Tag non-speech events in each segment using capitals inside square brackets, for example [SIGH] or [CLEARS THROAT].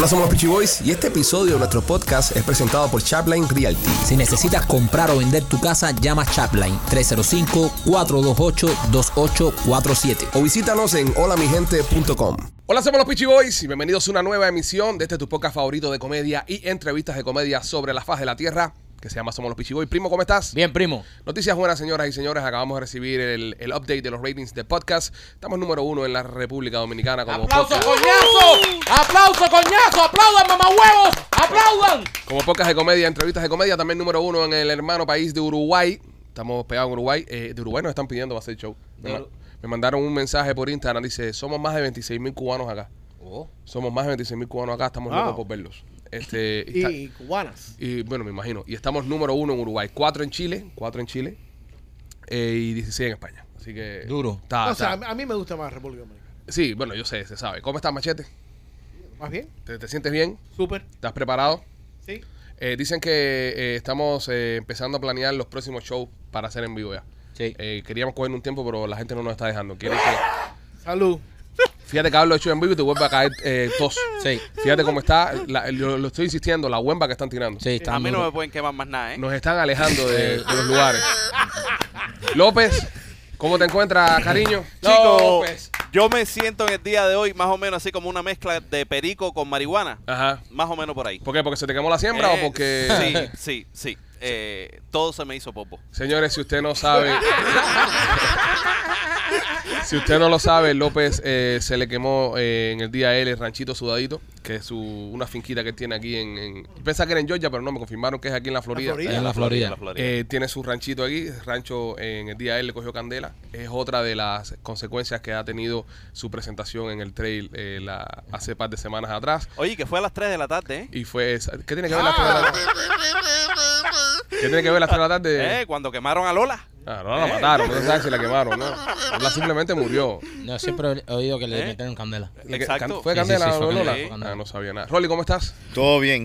Hola, somos los Peachy Boys y este episodio de nuestro podcast es presentado por Chapline Realty. Si necesitas comprar o vender tu casa, llama Chapline 305-428-2847. O visítanos en holamigente.com. Hola, somos los Peachy Boys y bienvenidos a una nueva emisión de este tu podcast favorito de comedia y entrevistas de comedia sobre la faz de la tierra que se llama Somos los Peachy Boys. Primo, ¿cómo estás? Bien, primo. Noticias buenas, señoras y señores. Acabamos de recibir el, el update de los ratings de podcast. Estamos número uno en la República Dominicana como ¡Aplauso, podcast, coñazo! ¡Aplauso, coñazo! ¡Aplaudan, mamahuevos! ¡Aplaudan! como podcast de comedia, entrevistas de comedia. También número uno en el hermano país de Uruguay. Estamos pegados en Uruguay. Eh, de Uruguay nos están pidiendo para hacer show. Me, ma- me mandaron un mensaje por Instagram. Dice, somos más de 26 mil cubanos acá. Somos más de 26 mil cubanos acá. Estamos Wow. locos por verlos. Este, y está- Y cubanas. Y bueno, me imagino. Y estamos número uno en Uruguay. Cuatro en Chile. Cuatro en Chile. eh, y 16 en España. Así que. Duro. Está, o sea, a está- mí- a mí me gusta más República Dominicana. Sí, bueno, yo sé, se sabe. ¿Cómo estás, Machete? ¿Más bien? ¿Te, te sientes bien? Súper. ¿Estás preparado? Sí. Eh, dicen que eh, estamos eh, empezando a planear los próximos shows para hacer en vivo ya. Sí. Eh, queríamos coger un tiempo, pero la gente no nos está dejando. Quieren que- Salud. Fíjate que hablo de show en vivo y te vuelve a caer eh, tos. Sí. Fíjate cómo está. la- lo, lo estoy insistiendo, la huemba que están tirando. Sí, está A mí no me pueden quemar más nada, ¿eh? Nos están alejando de, de los lugares. López, ¿cómo te encuentras, cariño? Chico, López. yo me siento en el día de hoy más o menos así como una mezcla de perico con marihuana. Ajá. Más o menos por ahí. ¿Por qué? ¿Porque se te quemó la siembra Eh, o porque.? Sí, sí, sí. Eh, todo se me hizo popo. Señores, si usted no sabe. si usted no lo sabe, López eh, se le quemó eh, en el día L el ranchito sudadito, que es su, una finquita que tiene aquí en. en pensaba que era en Georgia, pero no, me confirmaron que es aquí en la Florida. Florida. En la Florida. La Florida. Eh, tiene su ranchito aquí, el rancho en el día L le cogió candela. Es otra de las consecuencias que ha tenido su presentación en el trail eh, la, hace par de semanas atrás. Oye, que fue a las 3 de la tarde, ¿eh? Y fue. esa- ¿Qué tiene que ver las 3 de la tarde? ¿Qué tiene que ver las 3 de la tarde? Eh, Cuando quemaron a Lola. Ah, no la mataron, no se sabe si la quemaron, ¿no? Lola simplemente murió. No, siempre he oído que le ¿Eh? metieron candela. ¿Le que- Exacto. ¿Fue Candela sí, sí, fue o Lola? Candela. Ah, no sabía nada. Rolly, ¿cómo estás? Todo bien.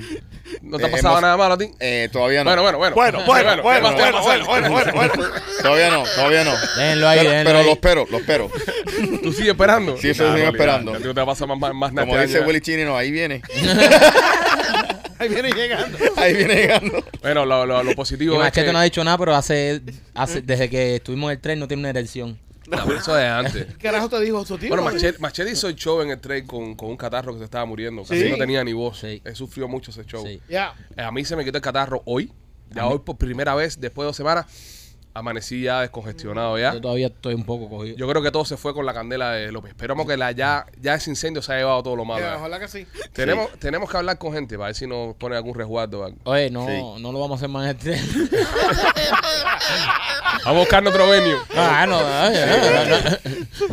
¿No te ha Eh, pasado hemos- nada malo a ti? Eh, todavía no. Bueno, bueno, bueno. Bueno, [LAUGHS] bueno, bueno, ¿qué más te va a bueno, bueno, bueno, bueno. Todavía no, todavía no. Déjenlo ahí, pero déjenlo pero ahí. lo espero, lo espero. ¿Tú sigues esperando? Sí, eso Nah, sigo Rolly, esperando. ya, ya te va a pasar más, más, más Como nasty dice. Willy Chino, ahí viene. [LAUGHS] [LAUGHS] Ahí viene llegando. Ahí viene llegando. Bueno, lo, lo, lo Y positivo es Machete que... no ha dicho nada, pero hace, hace desde que estuvimos en el tren no tiene una erección. No, pero eso es antes. ¿Qué carajo te dijo su tío? Bueno, Machete, Machete hizo el show en el tren con, con un catarro que se estaba muriendo. Casi Sí. no tenía ni voz. Sí. Él sufrió mucho ese show. Sí. Ya. Eh, A mí se me quitó el catarro hoy. Ya hoy por primera vez, después de dos semanas, amanecí ya descongestionado ya. Yo todavía estoy un poco cogido. Yo creo que todo se fue con la candela de López. Esperamos que la ya, ya ese incendio se haya llevado todo lo malo. Ya. Ojalá que sí. Tenemos, tenemos que hablar con gente para ver si nos pone algún resguardo. o algo. Oye, no, Sí. no lo vamos a hacer más en el [LAUGHS] tren. [LAUGHS] Vamos a buscar otro venue. Ah, no, ay,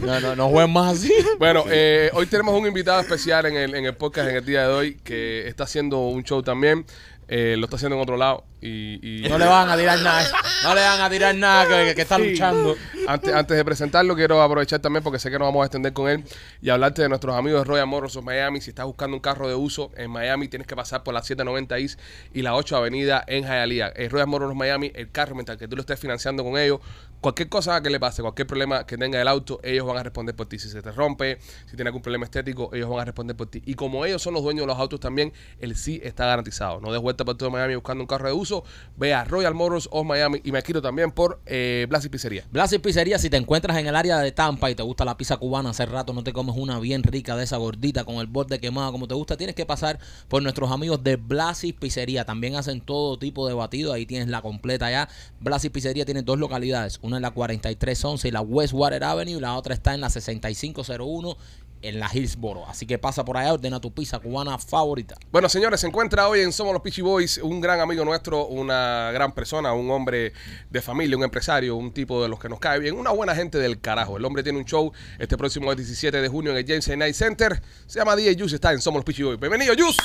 no, no, no, no, no jueguen más así. Bueno, eh, hoy tenemos un invitado especial en el, en el podcast en el día de hoy que está haciendo un show también. Eh, lo está haciendo en otro lado. Y, y [LAUGHS] No le van a tirar nada. No le van a tirar nada que, que- que está Sí. luchando. antes, antes de presentarlo, quiero aprovechar también porque sé que nos vamos a extender con él y hablarte de nuestros amigos de Royal Motors of Miami. Si estás buscando un carro de uso en Miami, tienes que pasar por la 790 East y la 8 Avenida en Hialeah. Eh, Royal Motors of Miami, el carro, mientras que tú lo estés financiando con ellos, cualquier cosa que le pase, cualquier problema que tenga el auto, ellos van a responder por ti. Si se te rompe, si tiene algún problema estético, ellos van a responder por ti. Y como ellos son los dueños de los autos también, el sí está garantizado. No des vuelta por todo Miami buscando un carro de uso. Ve a Royal Motors of Miami y me quito también por eh, Blas y Pizzería. Blas Pizzería, si te encuentras en el área de Tampa y te gusta la pizza cubana, hace rato no te comes una bien rica de esa gordita con el borde quemado como te gusta, tienes que pasar por nuestros amigos de Blas y Pizzería. También hacen todo tipo de batido, ahí tienes la completa ya. Blas y Pizzería tiene dos localidades, una en la 4311 y la Westwater Avenue y la otra está en la 6501 en la Hillsboro. Así que pasa por allá, ordena tu pizza cubana favorita. Bueno, señores, se encuentra hoy en Somos los Peachy Boys un gran amigo nuestro, una gran persona, un hombre de familia, un empresario, un tipo de los que nos cae bien, una buena gente del carajo. El hombre tiene un show este próximo 17 de junio en el James A. Night Center. Se llama DJ Juice, está en Somos los Peachy Boys. Bienvenido, Juice.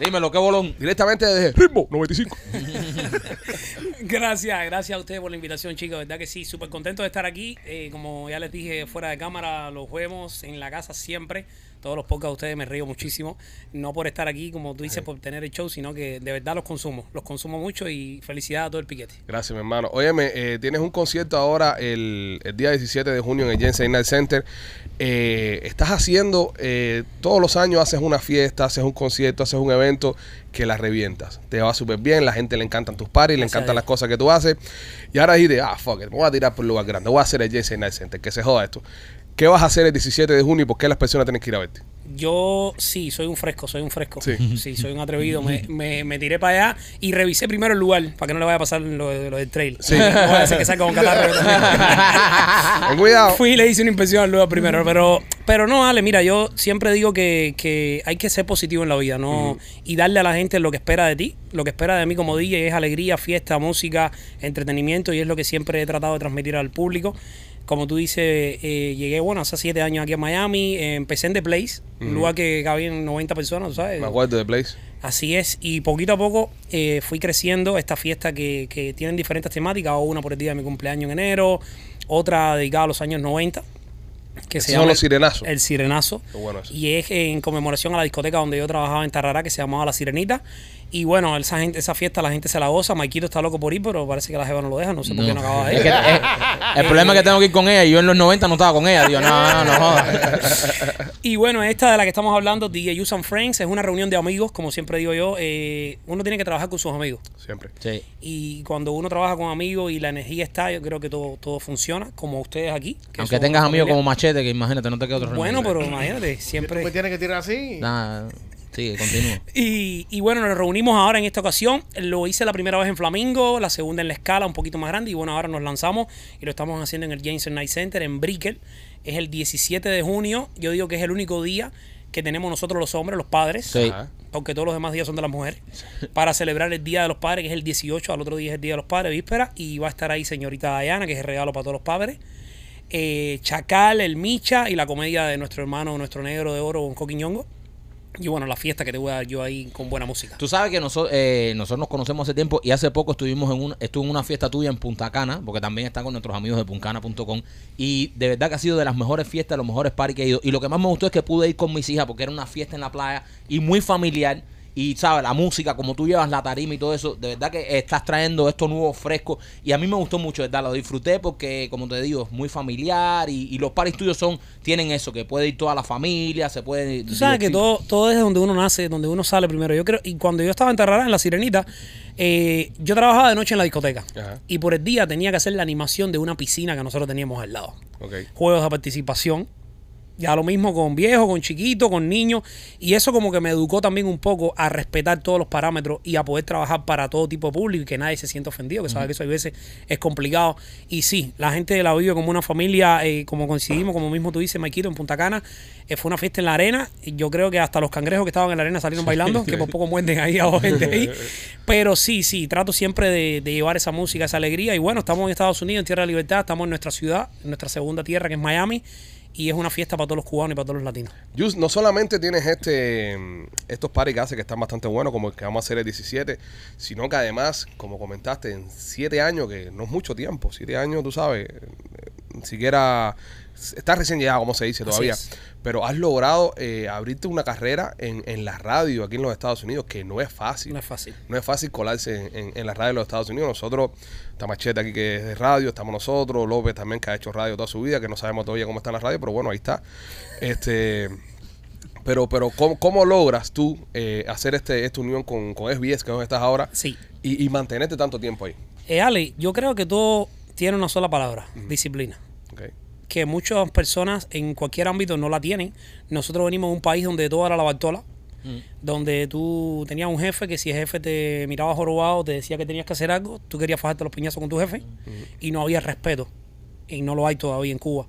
Dímelo, qué bolón. Directamente desde Ritmo 95. [LAUGHS] Gracias, gracias a ustedes por la invitación, chicos. Verdad que sí, súper contento de estar aquí. Eh, como ya les dije fuera de cámara, los juegos en la casa siempre. Todos los podcasts de ustedes me río muchísimo. No por estar aquí, como tú dices, por tener el show, sino que de verdad los consumo. Los consumo mucho y felicidades a todo el piquete. Gracias, mi hermano. Óyeme, eh, tienes un concierto ahora el, el día 17 de junio en el Jensen Night Center. Eh, estás haciendo, eh, todos los años haces una fiesta, haces un concierto, haces un evento que la revientas. Te va súper bien, la gente le encantan tus parties, le encantan las cosas que tú haces. Y ahora dijiste, ah, fuck it, me voy a tirar por un lugar grande, voy a hacer el Jensen Night Center, que se joda esto. ¿Qué vas a hacer el 17 de junio y por qué las personas tienen que ir a verte? Yo sí, soy un fresco, soy un fresco. Sí. soy un atrevido. Me, me, me tiré para allá y revisé primero el lugar para que no le vaya a pasar lo, lo del trail. Sí. [LAUGHS] No vaya a ser que salga con catarro. Ten cuidado. Fui y le hice una inspección al lugar primero. Pero, pero no, Ale, mira, yo siempre digo que, que hay que ser positivo en la vida, ¿no? Y darle a la gente lo que espera de ti. Lo que espera de mí como DJ es alegría, fiesta, música, entretenimiento y es lo que siempre he tratado de transmitir al público. Como tú dices, eh, llegué, bueno, hace siete años aquí a Miami, eh, empecé en The Place, un lugar que cabían 90 personas, ¿tú ¿sabes? Me acuerdo de Place. Así es, y poquito a poco eh, fui creciendo esta fiesta que, que tienen diferentes temáticas, una por el día de mi cumpleaños en enero, otra dedicada a los años 90, que Esos son los sirenazos. El Sirenazo. Bueno. Y es en conmemoración a la discoteca donde yo trabajaba en Tarrará, que se llamaba La Sirenita. Y bueno, esa, gente, esa fiesta la gente se la goza, Maikito está loco por ir, pero parece que la jeva no lo deja, no sé por qué no acaba de Es ir. que, eh, el problema es que tengo que ir con ella y yo en los 90 no estaba con ella. Digo, no, no, no jodas. [LAUGHS] Y bueno, esta de la que estamos hablando, DJ Use and Friends, es una reunión de amigos, como siempre digo yo. eh, uno tiene que trabajar con sus amigos. Siempre. Sí. Y cuando uno trabaja con amigos y la energía está, yo creo que todo, todo funciona, como ustedes aquí. que Aunque tengas amigos familia. como Machete, que imagínate, no te queda otro Bueno, remedio. pero imagínate, Tú siempre... me tienes que tirar así. Nada, sigue, continúa. Y, y bueno, nos reunimos ahora en esta ocasión. Lo hice la primera vez en Flamingo, la segunda en la escala, un poquito más grande. Y bueno, ahora nos lanzamos y lo estamos haciendo en el Jameson Night Center en Brickell. Es el 17 de junio. Yo digo que es el único día que tenemos nosotros los hombres, los padres. Sí. Aunque todos los demás días son de las mujeres. Para celebrar el Día de los Padres, que es el 18. Al otro día es el Día de los Padres, víspera. Y va a estar ahí señorita Diana, que es el regalo para todos los padres. Eh, Chacal, el Micha y la comedia de nuestro hermano, nuestro negro de oro, Bonco Quiñongo. Y bueno, la fiesta que te voy a dar yo ahí con buena música. Tú sabes que nosotros, nosotros nos conocemos hace tiempo y hace poco estuvimos en un, estuve en una fiesta tuya en Punta Cana, porque también está con nuestros amigos de puncana.com y de verdad que ha sido de las mejores fiestas, los mejores parties que he ido. Y lo que más me gustó es que pude ir con mis hijas porque era una fiesta en la playa y muy familiar. Y sabes, la música, como tú llevas la tarima y todo eso, de verdad que estás trayendo esto nuevo, fresco. Y a mí me gustó mucho, de verdad, lo disfruté porque, como te digo, es muy familiar y, y los paris tuyos son, tienen eso, que puede ir toda la familia, se puede... Tú sabes que todo, todo es donde uno nace, donde uno sale primero. Yo creo, y cuando yo estaba en Tarrara, en La Sirenita, eh, yo trabajaba de noche en la discoteca. Ajá. Y por el día tenía que hacer la animación de una piscina que nosotros teníamos al lado. Juegos de participación. Ya lo mismo con viejos, con chiquitos, con niños. Y eso como que me educó también un poco a respetar todos los parámetros y a poder trabajar para todo tipo de público y que nadie se sienta ofendido, que sabe que eso a veces es complicado. Y sí, la gente la vive como una familia, eh, como coincidimos, como mismo tú dices, Maikito, en Punta Cana. Eh, fue una fiesta en la arena. Y yo creo que hasta los cangrejos que estaban en la arena salieron bailando, que por poco muerden ahí a [LAUGHS] gente ahí. Pero sí, sí, trato siempre de, de llevar esa música, esa alegría. Y bueno, estamos en Estados Unidos, en Tierra de Libertad, estamos en nuestra ciudad, en nuestra segunda tierra, que es Miami. Y es una fiesta para todos los cubanos y para todos los latinos. Yus, no solamente tienes este mm, estos parties que hace que están bastante buenos, como el que vamos a hacer el 17, sino que además, como comentaste, en siete años, que no es mucho tiempo, siete años, tú sabes, eh, ni siquiera estás recién llegado, como se dice todavía, pero has logrado eh, abrirte una carrera en, en la radio aquí en los Estados Unidos, que no es fácil. No es fácil. No es fácil colarse en, en, en la radio de los Estados Unidos. Nosotros, está Machete aquí que es de radio, estamos nosotros, López también que ha hecho radio toda su vida, que no sabemos todavía cómo está la radio, pero bueno, ahí está. Este, pero, pero ¿cómo, cómo logras tú eh, hacer este, esta unión con, con SBS, que es donde estás ahora, Sí. y, y mantenerte tanto tiempo ahí? Eh, Ale, yo creo que todo tiene una sola palabra, disciplina. Que muchas personas en cualquier ámbito no la tienen. Nosotros venimos de un país donde todo era la bartola, donde tú tenías un jefe que si el jefe te miraba jorobado, te decía que tenías que hacer algo, tú querías fajarte los piñazos con tu jefe y no había respeto. Y no lo hay todavía en Cuba.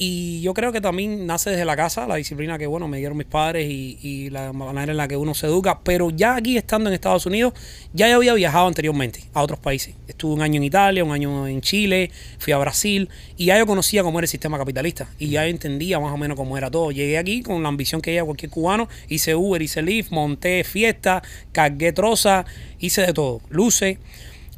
Y yo creo que también nace desde la casa, la disciplina que, bueno, me dieron mis padres y, y la manera en la que uno se educa. Pero ya aquí estando en Estados Unidos, ya yo había viajado anteriormente a otros países. Estuve un año en Italia, un año en Chile, fui a Brasil y ya yo conocía cómo era el sistema capitalista y ya entendía más o menos cómo era todo. Llegué aquí con la ambición que lleva cualquier cubano, hice Uber, hice Lyft, monté fiesta, cargué troza, hice de todo, luces.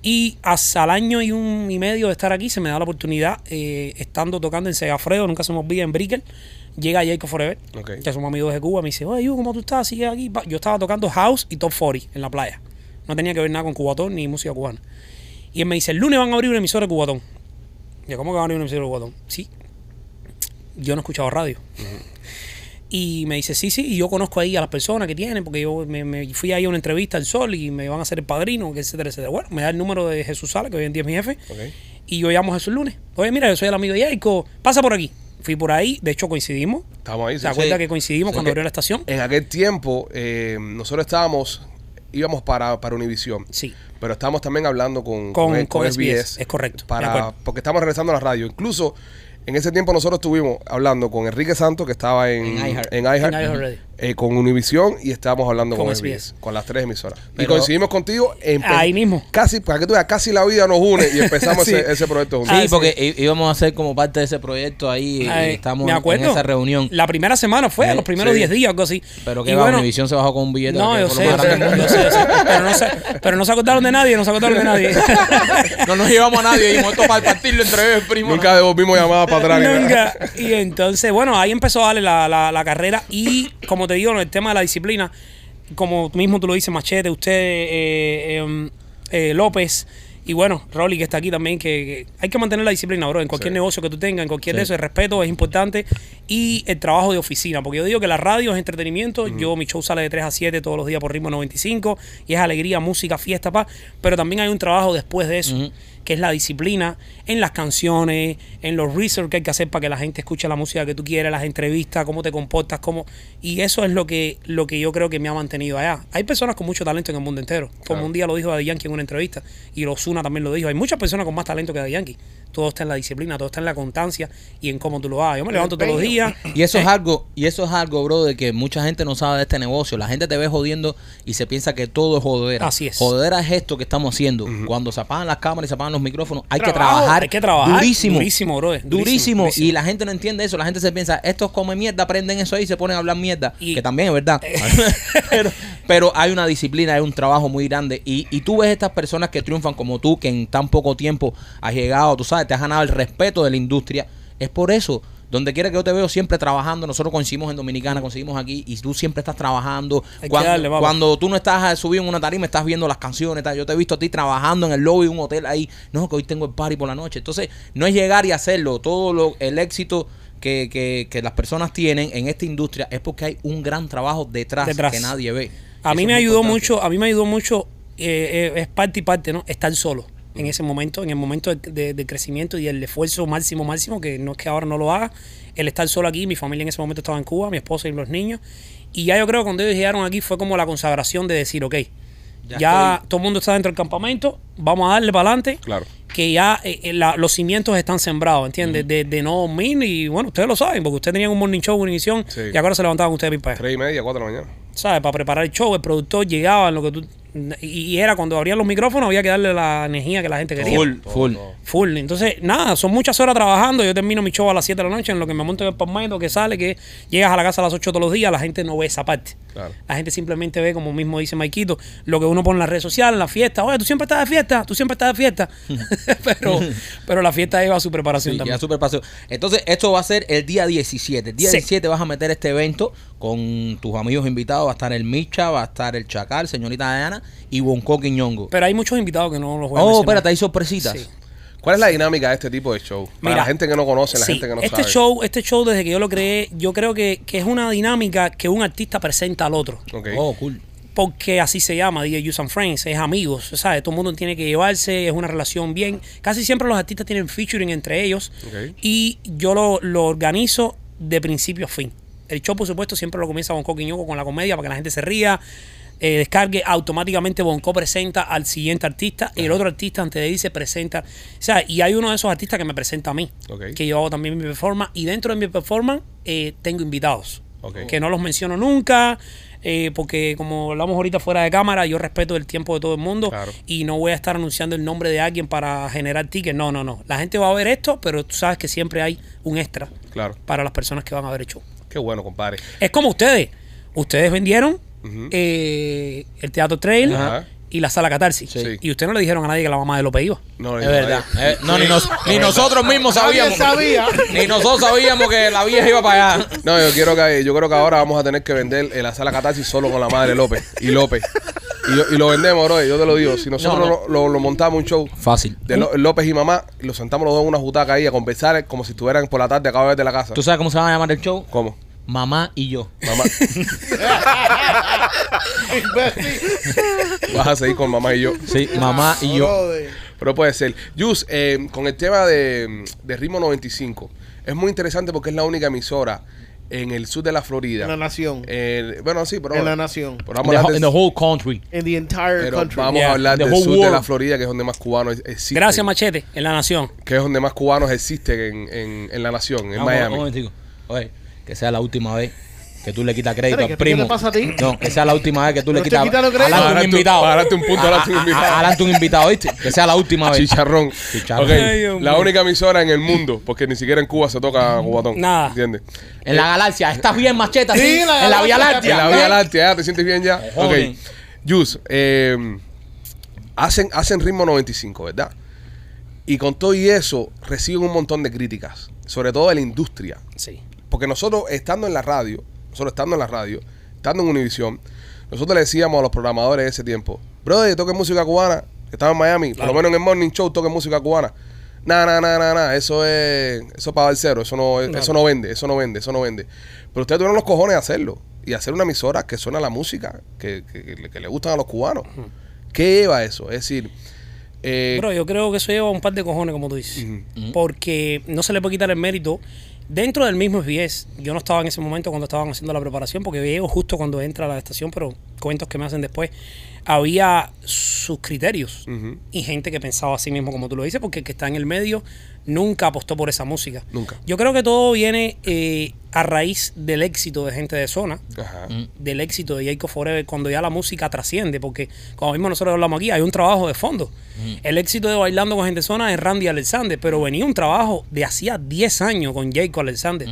Y hasta el año y un y medio de estar aquí se me da la oportunidad, eh, estando tocando en Segafredo, nunca se me olvida, en Brickell, Llega Jacob Forever, que somos amigos de Cuba, me dice, oye, Hugo, ¿cómo tú estás? Sigue aquí. Yo estaba tocando house y top 40 en la playa. No tenía que ver nada con cubatón ni música cubana. Y él me dice, el lunes van a abrir un emisor de cubatón. Yo, ¿cómo que van a abrir un emisor de cubatón? Sí. Yo no escuchaba radio. Y me dice, sí, sí, y yo conozco ahí a las personas que tienen, porque yo me, me fui ahí a una entrevista al Sol y me van a hacer el padrino, etcétera, etcétera. Bueno, me da el número de Jesús Sala, que hoy en día es mi jefe, y yo llamo a Jesús lunes. Oye, mira, yo soy el amigo de Jaico, pasa por aquí. Fui por ahí, de hecho coincidimos. Estamos ahí. sí, ¿Se acuerda sí. que coincidimos Sí, cuando abrió la estación? En aquel tiempo, eh, nosotros estábamos, íbamos para, para Univisión. Sí. Pero estábamos también hablando con, Con- el- con SBS, es correcto, Para, porque estamos regresando a la radio. Incluso en ese tiempo nosotros estuvimos hablando con Enrique Santos, que estaba en, En iHeart. en iHeart, En iHeart Radio. Eh, con Univisión y estábamos hablando con, Con SBS, SBS. con las tres emisoras. y coincidimos contigo en Ahí mismo. Casi, para que tú veas, casi la vida nos une y empezamos [LAUGHS] Sí. ese, ese proyecto juntos. Ah, Sí, porque íbamos a hacer como parte de ese proyecto ahí. y estamos me acuerdo. en esa reunión. La primera semana fue, Eh, los primeros sí. 10 días, algo así. Pero que va, bueno, Univision se bajó con un billete. No, yo sé, yo sé, yo sé, yo sé, pero no se, pero no se acordaron de nadie, no se acordaron de nadie. [LAUGHS] No nos llevamos a nadie. Dijimos esto para partirlo entre ellos, primo. Nunca devolvimos llamadas para atrás. Nunca. Y entonces, bueno, ahí empezó a darle la, la, la carrera y, como te digo, en el tema de la disciplina, como tú mismo tú lo dices, Machete, usted, eh, em, eh, López, y bueno, Rolly que está aquí también, que, que hay que mantener la disciplina, bro, en cualquier Sí. negocio que tú tengas, en cualquier Sí. de eso, el respeto es importante y el trabajo de oficina, porque yo digo que la radio es entretenimiento, yo mi show sale de 3 a 7 todos los días por ritmo 95 y es alegría, música, fiesta, paz, pero también hay un trabajo después de eso. Que es la disciplina en las canciones, en los research que hay que hacer para que la gente escuche la música que tú quieres, las entrevistas, cómo te comportas, cómo y eso es lo que lo que yo creo que me ha mantenido allá. Hay personas con mucho talento en el mundo entero, como Claro. un día lo dijo Daddy Yankee en una entrevista y Ozuna también lo dijo. Hay muchas personas con más talento que Daddy Yankee. Todo está en la disciplina, todo está en la constancia y en cómo tú lo hagas. Yo me levanto todos los días. Y eso es algo, y eso es algo, bro, de que mucha gente no sabe de este negocio. La gente te ve jodiendo y se piensa que todo es jodedera. Así es. Jodedera es esto que estamos haciendo. Cuando se apagan las cámaras y se apagan los micrófonos, hay que trabajar. hay que trabajar durísimo. durísimo, brother, durísimo, Durísimo. durísimo. Y la gente no entiende eso. La gente se piensa, estos come mierda, aprenden eso ahí y se ponen a hablar mierda. Y- que también es verdad. [LAUGHS] pero, pero hay una disciplina, hay un trabajo muy grande. Y, y tú ves estas personas que triunfan como tú, que en tan poco tiempo has llegado, tú sabes, te has ganado el respeto de la industria. Es por eso. Donde quiera que yo te veo siempre trabajando, nosotros coincidimos en Dominicana, conseguimos aquí y tú siempre estás trabajando. Cuando, darle, cuando tú no estás subido en una tarima, estás viendo las canciones, tal. yo te he visto a ti trabajando en el lobby de un hotel ahí, no, que hoy tengo el party por la noche. Entonces, no es llegar y hacerlo, todo lo, el éxito que, que, que las personas tienen en esta industria es porque hay un gran trabajo detrás, Detrás. que nadie ve. A Eso mí me ayudó importante. mucho, a mí me ayudó mucho, eh, eh, es parte y parte, ¿no? Estar solo en ese momento, en el momento de, de- de crecimiento y el esfuerzo máximo, máximo, que no es que ahora no lo haga, el estar solo aquí, mi familia en ese momento estaba en Cuba, mi esposa y los niños, y ya yo creo que cuando ellos llegaron aquí fue como la consagración de decir, ok, ya, Ya todo el mundo está dentro del campamento, vamos a darle para adelante, Claro. que ya eh, eh, la- los cimientos están sembrados, ¿entiendes? de, de no dormir y bueno, ustedes lo saben, porque ustedes tenían un morning show, una emisión, Sí. y ahora se levantaban ustedes para. Tres y media, cuatro de la mañana. ¿sabes? Para preparar el show, el productor llegaba en lo que tú... Y, y era cuando abrían los micrófonos, había que darle la energía que la gente quería. Full, full. Full. Entonces, nada, son muchas horas trabajando. Yo termino mi show a las 7 de la noche, en lo que me monto en el palmento, que sale, que llegas a la casa a las 8 todos los días, la gente no ve esa parte. Claro. La gente simplemente ve, como mismo dice Maikito, lo que uno pone en las redes sociales, en la fiesta. Oye, tú siempre estás de fiesta, tú siempre estás de fiesta. [LAUGHS] [LAUGHS] pero, pero la fiesta lleva su preparación Sí, también. super paseo. Entonces, esto va a ser el día 17. El día Sí. 17 vas a meter este evento con tus amigos invitados. Va a estar el Micha, va a estar el Chacal, señorita Diana y Bonco Quiñongo. Pero hay muchos invitados que no los voy a Oh, mencionar. espérate, hay sorpresitas. Sí. ¿Cuál es la dinámica de este tipo de show? Para Mira, la gente que no conoce, la Sí, gente que no este sabe. show, este show desde que yo lo creé, yo creo que, que es una dinámica que un artista presenta al otro. Ok. Oh, cool. Porque así se llama, DJ Use and Friends, es amigos, ¿sabes? Todo el mundo tiene que llevarse, es una relación bien. Casi siempre los artistas tienen featuring entre ellos Ok. y yo lo, lo organizo de principio a fin. El show, por supuesto, siempre lo comienza Bonco Quiñoco con la comedia para que la gente se ría, eh, descargue, automáticamente Bonco presenta al siguiente artista y el otro artista antes de irse presenta. O sea, y hay uno de esos artistas que me presenta a mí, que yo hago también mi performance y dentro de mi performance eh, tengo invitados Ok. que no los menciono nunca, eh, porque como hablamos ahorita fuera de cámara, yo respeto el tiempo de todo el mundo Claro. y no voy a estar anunciando el nombre de alguien para generar tickets. No, no, no. La gente va a ver esto, pero tú sabes que siempre hay un extra Claro. para las personas que van a ver el show. Qué bueno, compadre. Es como ustedes. Ustedes vendieron Eh, el Teatro Trail, Ajá. y la sala catarsis. Sí. Y ustedes no le dijeron a nadie que la mamá de López iba. No, Es verdad. Eh, no, ni, nos- ni nosotros mismos sabíamos. sabía. [LAUGHS] Ni nosotros sabíamos que la vieja iba para allá. No, yo quiero que yo creo que ahora vamos a tener que vender eh, la sala catarsis solo con la madre López y López. Y, lo vendemos, bro, yo te lo digo. Si nosotros No, no. Lo, lo- lo montamos un show Fácil. de Ló- López y mamá, y lo sentamos los dos en una butaca ahí a conversar como si estuvieran por la tarde acá de la casa. ¿Tú sabes cómo se va a llamar el show? ¿Cómo? Mamá y yo. Mamá. Vas a seguir con mamá y yo. Sí, mamá y yo. Pero puede ser. Jus, eh, con el tema de, de Ritmo 95, es muy interesante porque es la única emisora en el sur de la Florida. En la nación. Eh, bueno, sí, pero. En la nación. pero In vamos the, in the whole country. In the entire pero country. vamos Yeah, a hablar del sur de la. Florida, que es donde más cubanos existen. Gracias, Machete, en la nación. Que es donde más cubanos existen en, en, en la nación, en Vamos, Miami. Un momentico. Oye, que sea la última vez que tú le quitas crédito al ¿qué- primo. qué te pasa a ti? No, que sea la última vez que tú le quitas. Adelante un Adelante un- invitado. adelante un punto, adelante un invitado. Adelante un invitado, ¿viste? Que sea la última vez. Chicharrón. Chicharrón. Ay, la única emisora en el mundo, porque ni siquiera en Cuba se toca cubatón. Nada. ¿Entiendes? En la galaxia. ¿Estás bien, macheta? Sí, Sí, en la en la Vía galaxia. Láctea. En la Vía Láctea, ya, ¿te sientes bien ya? Ok. Jus, eh, hacen, hacen ritmo 95, ¿verdad? Y con todo y eso, reciben un montón de críticas, sobre todo de la industria. Sí. Porque nosotros, estando en la radio, nosotros estando en la radio, estando en Univisión, nosotros le decíamos a los programadores de ese tiempo, brother, toque música cubana, que estaba en Miami, por lo menos en el Morning Show toque música cubana. Nada, nada, nada, nada, nada, eso es, eso es para el cero, eso no, eso no vende, eso no vende, eso no vende. Pero ustedes tuvieron los cojones de hacerlo y hacer una emisora que suena la música que, que- que le- que le gustan a los cubanos. ¿Qué lleva eso? Es decir, eh, Pero yo creo que eso lleva un par de cojones, como tú dices. Porque no se le puede quitar el mérito. Dentro del mismo SBS, yo no estaba en ese momento cuando estaban haciendo la preparación, porque llego justo cuando entra a la estación, pero cuentos que me hacen después. Había sus criterios y gente que pensaba así mismo, como tú lo dices, porque el que está en el medio nunca apostó por esa música. Nunca. Yo creo que todo viene eh, a raíz del éxito de gente de zona ajá. del éxito de Jacob Forever cuando ya la música trasciende, porque como mismo nosotros hablamos aquí, hay un trabajo de fondo. El éxito de Bailando con Gente Zona es Randy Alexander, pero venía un trabajo de hacía 10 años con Jacob Alexander,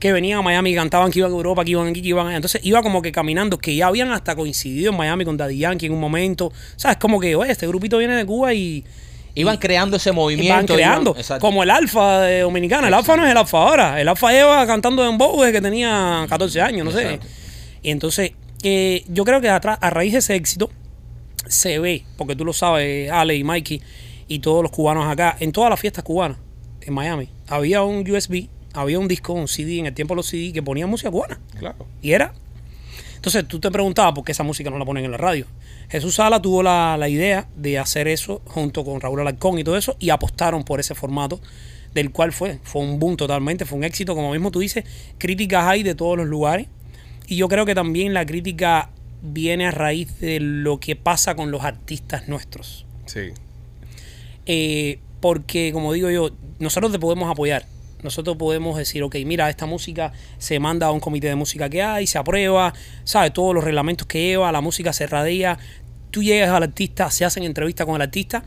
que venían a Miami y cantaban que iban a Europa, que iban aquí, que iban allá. Entonces iba como que caminando, que ya habían hasta coincidido en Miami con Daddy Yankee en un momento. ¿Sabes? Como que, oye, este grupito viene de Cuba y... Iban creando ese movimiento. creando, iban- exacto. como el alfa de Dominicana. El alfa no es el alfa ahora. El alfa lleva cantando en Bow desde que tenía 14 años, no sé. Y entonces, eh, yo creo que atrás- a raíz de ese éxito se ve, porque tú lo sabes, Ale y Mikey y todos los cubanos acá, en todas las fiestas cubanas en Miami, había un USB, había un disco, un CD, en el tiempo de los CD, que ponía música cubana. Claro. Y era. Entonces tú te preguntabas por qué esa música no la ponen en la radio. Jesús Sala tuvo la, la idea de hacer eso junto con Raúl Alarcón y todo eso y apostaron por ese formato del cual fue. Fue un boom totalmente, fue un éxito, como mismo tú dices, críticas hay de todos los lugares y yo creo que también la crítica viene a raíz de lo que pasa con los artistas nuestros. Sí. Eh, porque, como digo yo, nosotros te podemos apoyar. Nosotros podemos decir, ok, mira, esta música se manda a un comité de música que hay, se aprueba, ¿sabes? Todos los reglamentos que lleva, la música se radia. Tú llegas al artista, se hacen entrevistas con el artista,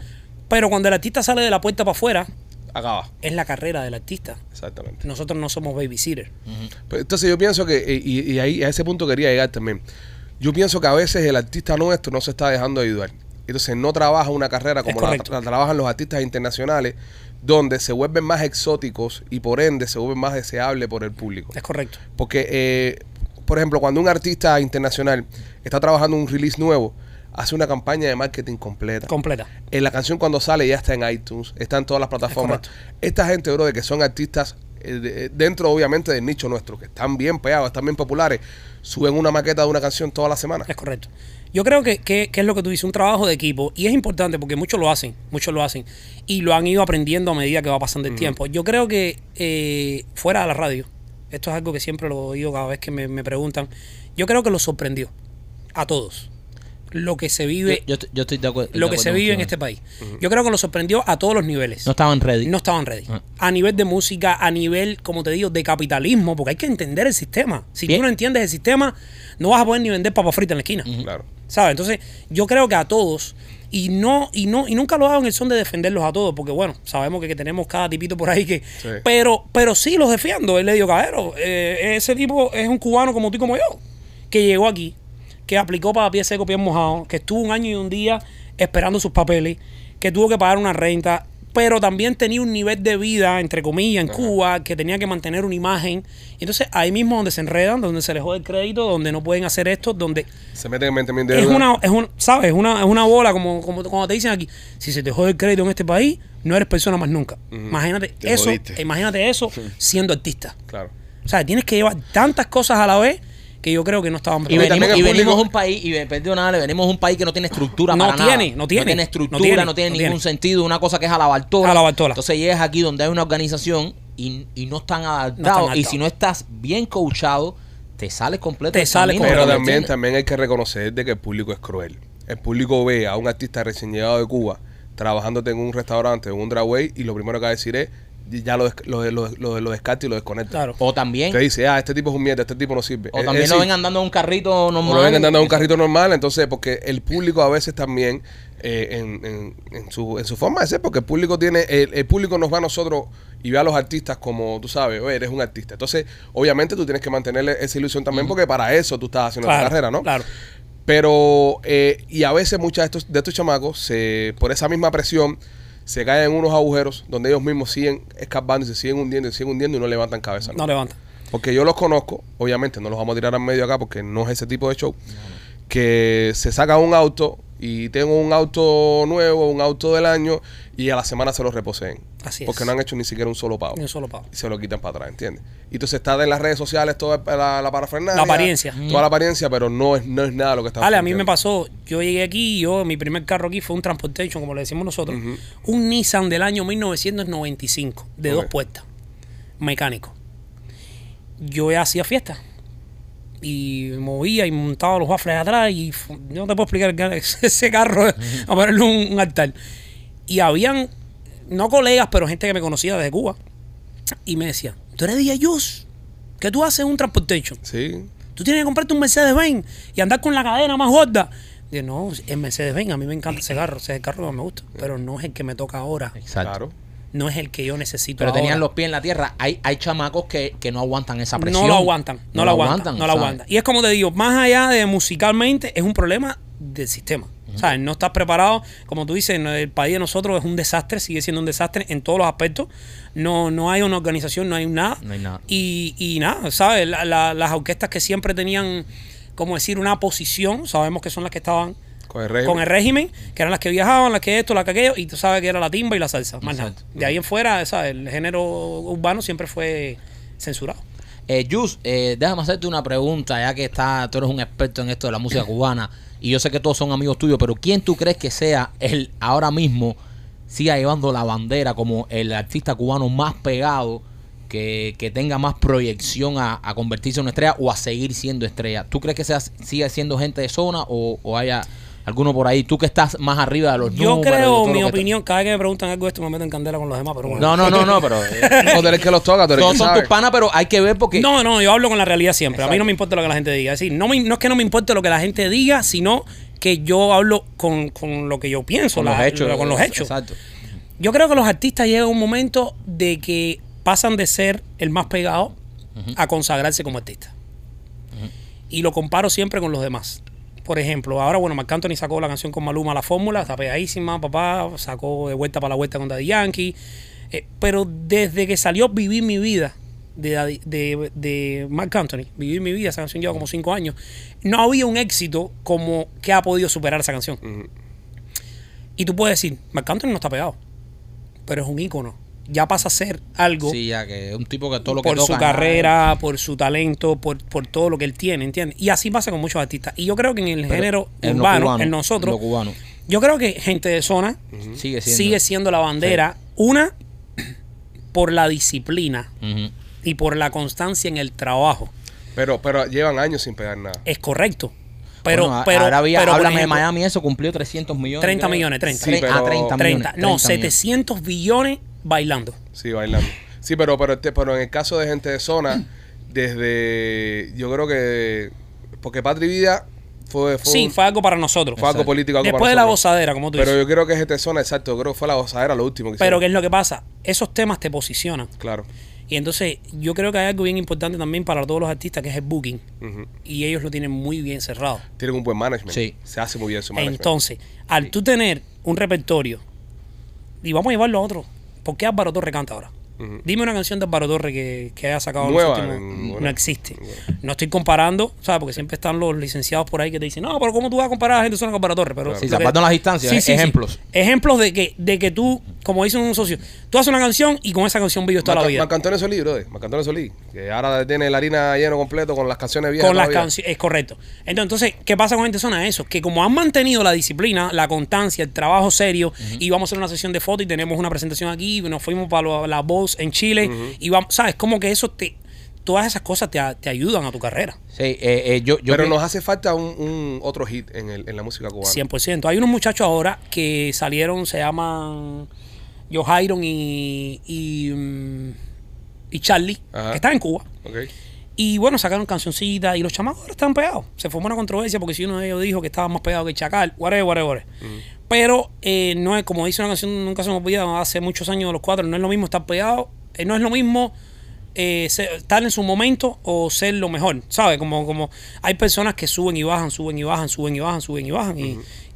pero cuando el artista sale de la puerta para afuera, Acaba. es la carrera del artista. Exactamente. Nosotros no somos babysitter. Pues, entonces yo pienso que, eh, y, y ahí a ese punto quería llegar también. Yo pienso que a veces el artista nuestro no se está dejando ayudar. Entonces no trabaja una carrera como la, trabajan los artistas internacionales, donde se vuelven más exóticos y por ende se vuelven más deseables por el público. Es correcto. Porque, eh, por ejemplo, cuando un artista internacional está trabajando un release nuevo, hace una campaña de marketing completa. Completa. En la canción cuando sale ya está en iTunes, está en todas las plataformas. Esta gente, bro, de que son artistas eh, de- dentro obviamente del nicho nuestro, que están bien pegados, están bien populares, suben una maqueta de una canción toda la semana. Es correcto. Yo creo que, que, que es lo que tú dices, un trabajo de equipo. Y es importante porque muchos lo hacen, muchos lo hacen. Y lo han ido aprendiendo a medida que va pasando el tiempo. Yo creo que eh, fuera de la radio, esto es algo que siempre lo oído cada vez que me, me preguntan, yo creo que lo sorprendió a todos. Lo que se vive, yo estoy- yo estoy de acuerdo. lo de que se vive en este país. Yo creo que lo sorprendió a todos los niveles. No estaban ready. No estaban ready. Ah. A nivel de música, a nivel, como te digo, de capitalismo, porque hay que entender el sistema. Si Bien. tú no entiendes el sistema, no vas a poder ni vender papa frita en la esquina. Claro. ¿Sabes? Entonces, yo creo que a todos, y no, y no, y nunca lo hago en el son de defenderlos a todos, porque bueno, sabemos que, que tenemos cada tipito por ahí que. Sí. Pero, pero sí los defiendo, él le dio cadero. Eh, ese tipo es un cubano como tú y como yo, que llegó aquí, que aplicó para pie seco, pie mojado, que estuvo un año y un día esperando sus papeles, que tuvo que pagar una renta, pero también tenía un nivel de vida, entre comillas, en Cuba, que tenía que mantener una imagen. Y entonces ahí mismo donde se enredan, donde se les jode el crédito, donde no pueden hacer esto, donde Se meten en 20 mil de es una, es un, ¿sabes? Es una, es una bola, como, como cuando te dicen aquí, si se te jode el crédito en este país, no eres persona más nunca. Imagínate Te eso, jodiste. imagínate eso siendo artista. Claro. O sea, tienes que llevar tantas cosas a la vez que yo creo que no estaban Y, venimos, y venimos público- un país, y perdónale, venimos a un país que no tiene estructura No para tiene, nada. no tiene, tiene no estructura, tiene, no tiene no ningún tiene. sentido. Una cosa que es a la Bartola. A la Bartola. Entonces llegas aquí donde hay una organización y, y no están adaptados. adaptados. Y si no estás bien coachado, te sales completo. Te camino, Pero ¿me también, también hay que reconocer de que el público es cruel. El público ve a un artista recién llegado de Cuba trabajándote en un restaurante o en un dragway y lo primero que va a decir es ya lo, des- lo, lo, lo, lo descarta y lo desconecta. Claro. O también, Te dice, ah, este tipo es un mierda, este tipo no sirve. o Es- también es lo ven andando en un carrito normal. o lo ven andando en un carrito normal, entonces, porque el público a veces también, eh, en, en- en su, en su forma de ser, porque el público tiene, el, el público nos va a nosotros y ve a los artistas como, tú sabes, oye, eres un artista. Entonces, obviamente tú tienes que mantenerle esa ilusión también, porque para eso tú estás haciendo Claro, tu carrera, ¿no? Claro. Pero, eh, y a veces muchos de estos, de estos chamacos, se, por esa misma presión, se caen en unos agujeros donde ellos mismos siguen escapando y se siguen hundiendo y se siguen hundiendo y no levantan cabeza. ¿no? No levanta. Porque yo los conozco, obviamente no los vamos a tirar al medio acá porque no es ese tipo de show, que se saca un auto y tengo un auto nuevo, un auto del año y a la semana se lo reposeen. Así es. Porque no han hecho ni siquiera un solo pago. Ni un solo pago. Y se lo quitan para atrás, ¿entiendes? Y entonces está en las redes sociales toda la, la parafernalia. La apariencia. Toda la apariencia, pero no es, no es nada lo que está Dale, a mí me pasó, yo llegué aquí, yo, mi primer carro aquí fue un Transportation, como le decimos nosotros, un Nissan del año 1995, de dos Ok. puertas, mecánico. Yo ya hacía fiesta y movía y montaba los waffles atrás y no te puedo explicar [LAUGHS] ese carro, a ponerle un, un altar. Y habían, no colegas, pero gente que me conocía desde Cuba y me decía, tú eres DJ Yus, ¿qué tú haces en un Transportation? Sí. Tú tienes que comprarte un Mercedes-Benz y andar con la cadena más gorda. Digo, no, el Mercedes-Benz, a mí me encanta ese carro, ese es el carro que me gusta, pero no es el que me toca ahora, Exacto. Claro. no es el que yo necesito Pero ahora. tenían los pies en la tierra. Hay, hay chamacos que, que no aguantan esa presión. No lo aguantan, no, lo aguantan, no lo aguantan. Y es como te digo, más allá de musicalmente, es un problema del sistema. O sea, no estás preparado, como tú dices, el país de nosotros es un desastre, sigue siendo un desastre en todos los aspectos. No, no hay una organización, no hay nada. No hay nada. Y, y nada, ¿sabes? La- la- las orquestas que siempre tenían, como decir, una posición, sabemos que son las que estaban Con el régimen. con el régimen, que eran las que viajaban, las que esto, las que aquello, y tú sabes que era la timba y la salsa, más nada. De ahí en fuera, ¿sabes? el género urbano siempre fue censurado. Eh, Jus, eh, déjame hacerte una pregunta, ya que está, tú eres un experto en esto de la música cubana y yo sé que todos son amigos tuyos, pero ¿quién tú crees que sea el ahora mismo siga llevando la bandera como el artista cubano más pegado, que, que tenga más proyección a, a convertirse en una estrella o a seguir siendo estrella? ¿Tú crees que sea, siga siendo gente de zona o, o haya alguno por ahí? Tú que estás más arriba de los Yo números. de creo, todo mi opinión, cada vez que me preguntan algo de esto me meten candela con los demás, pero bueno. No, no, no, no, pero... [LAUGHS] eh, O tenés que los toca, tú eres todos que son sabe. tus panas, pero hay que ver porque... No, no, yo hablo con la realidad siempre. A mí no me importa lo que la gente diga. Es decir, no, me- no es que no me importe lo que la gente diga, sino que yo hablo con, con lo que yo pienso, con la- los hechos. con los hechos. Exacto. Yo creo que los artistas llegan a un momento de que pasan de ser el más pegado a consagrarse como artista. Y lo comparo siempre con los demás. Por ejemplo, ahora, bueno, Marc Anthony sacó la canción con Maluma, La Fórmula, está pegadísima, papá, sacó de vuelta para la vuelta con Daddy Yankee. Eh, pero desde que salió Vivir mi vida de, de, de Marc Anthony, Vivir mi vida, esa canción lleva como cinco años, no había un éxito como que ha podido superar esa canción. Y tú puedes decir, Marc Anthony no está pegado, pero es un ícono. Ya pasa a ser algo Sí, ya que es un tipo que todo lo que por su toca, carrera, por su talento, por, por todo lo que él tiene, ¿entiendes? Y así pasa con muchos artistas. Y yo creo que en el pero género en lo urbano, cubano, en nosotros, en cubano. yo creo que gente de zona sigue siendo. sigue siendo la bandera, una, por la disciplina Ujú. y por la constancia en el trabajo. Pero, pero llevan años sin pegar nada. Es correcto. Pero, Bueno, pero, ahora había, pero, háblame ejemplo, de Miami, eso cumplió 300 millones. 30 creo. millones, 30. Sí, Tre- pero- ah, 30 millones. 30, no, 30 millones. 700 billones bailando. Sí, bailando. Sí, pero, pero, este- pero en el caso de gente de zona, desde. Yo creo que. Porque Patri Vida fue. fue Sí, un- fue algo para nosotros. fue algo político. Algo Después para de la gozadera, como tú Pero dices. yo creo que gente de zona, exacto. Yo creo que fue la gozadera lo último que Pero. ¿qué es lo que pasa? Esos temas te posicionan. Claro. Y entonces yo creo que hay algo bien importante también para todos los artistas que es el booking. Y ellos lo tienen muy bien cerrado. Tienen un buen management. Sí. Se hace muy bien su management. Entonces, al tú tener un repertorio, y vamos a llevarlo a otro, ¿por qué Álvaro Torre canta ahora? Dime una canción de Álvaro Torre que, que haya sacado en Nueva, los últimos- ninguna. No existe. No estoy comparando, ¿sabes? Porque siempre están los licenciados por ahí que te dicen, no, pero ¿cómo tú vas a comparar a gente con Álvaro Torre? Pero Sí, que- salvando las distancias, Sí, sí, sí. ejemplos. Ejemplos de que, de que tú, como dice un socio, tú haces una canción y con esa canción vives toda la vida. Marc Antonio Solís, brother. Marc Antonio Solís. Que ahora tiene la harina lleno completo con las canciones viejas. con las canciones, es correcto. Entonces, entonces, ¿qué pasa con gente zona? Eso, que como han mantenido la disciplina, la constancia, el trabajo serio, y vamos a hacer una sesión de fotos y tenemos una presentación aquí, nos fuimos para la voz en Chile, y vamos, ¿sabes? Como que eso te, todas esas cosas te, te ayudan a tu carrera. Sí, eh, eh, yo, yo Pero nos hace falta un, un otro hit en, el- en la música cubana. 100%. Hay unos muchachos ahora que salieron, se llaman Johairon y, y, mm, y Charlie, Ajá. que están en Cuba. Ok. Y bueno, sacaron cancioncitas y los chamacos ahora están pegados. Se formó una controversia porque si uno de ellos dijo que estaba más pegado que Chacal, whatever, whatever. whatever. Pero eh, no es como dice una canción, nunca se me olvida, hace muchos años de los cuatro, no es lo mismo estar pegado, eh, no es lo mismo eh, ser- estar en su momento o ser lo mejor, ¿sabes? Como, como hay personas que suben y bajan, suben y bajan, suben y bajan, suben y bajan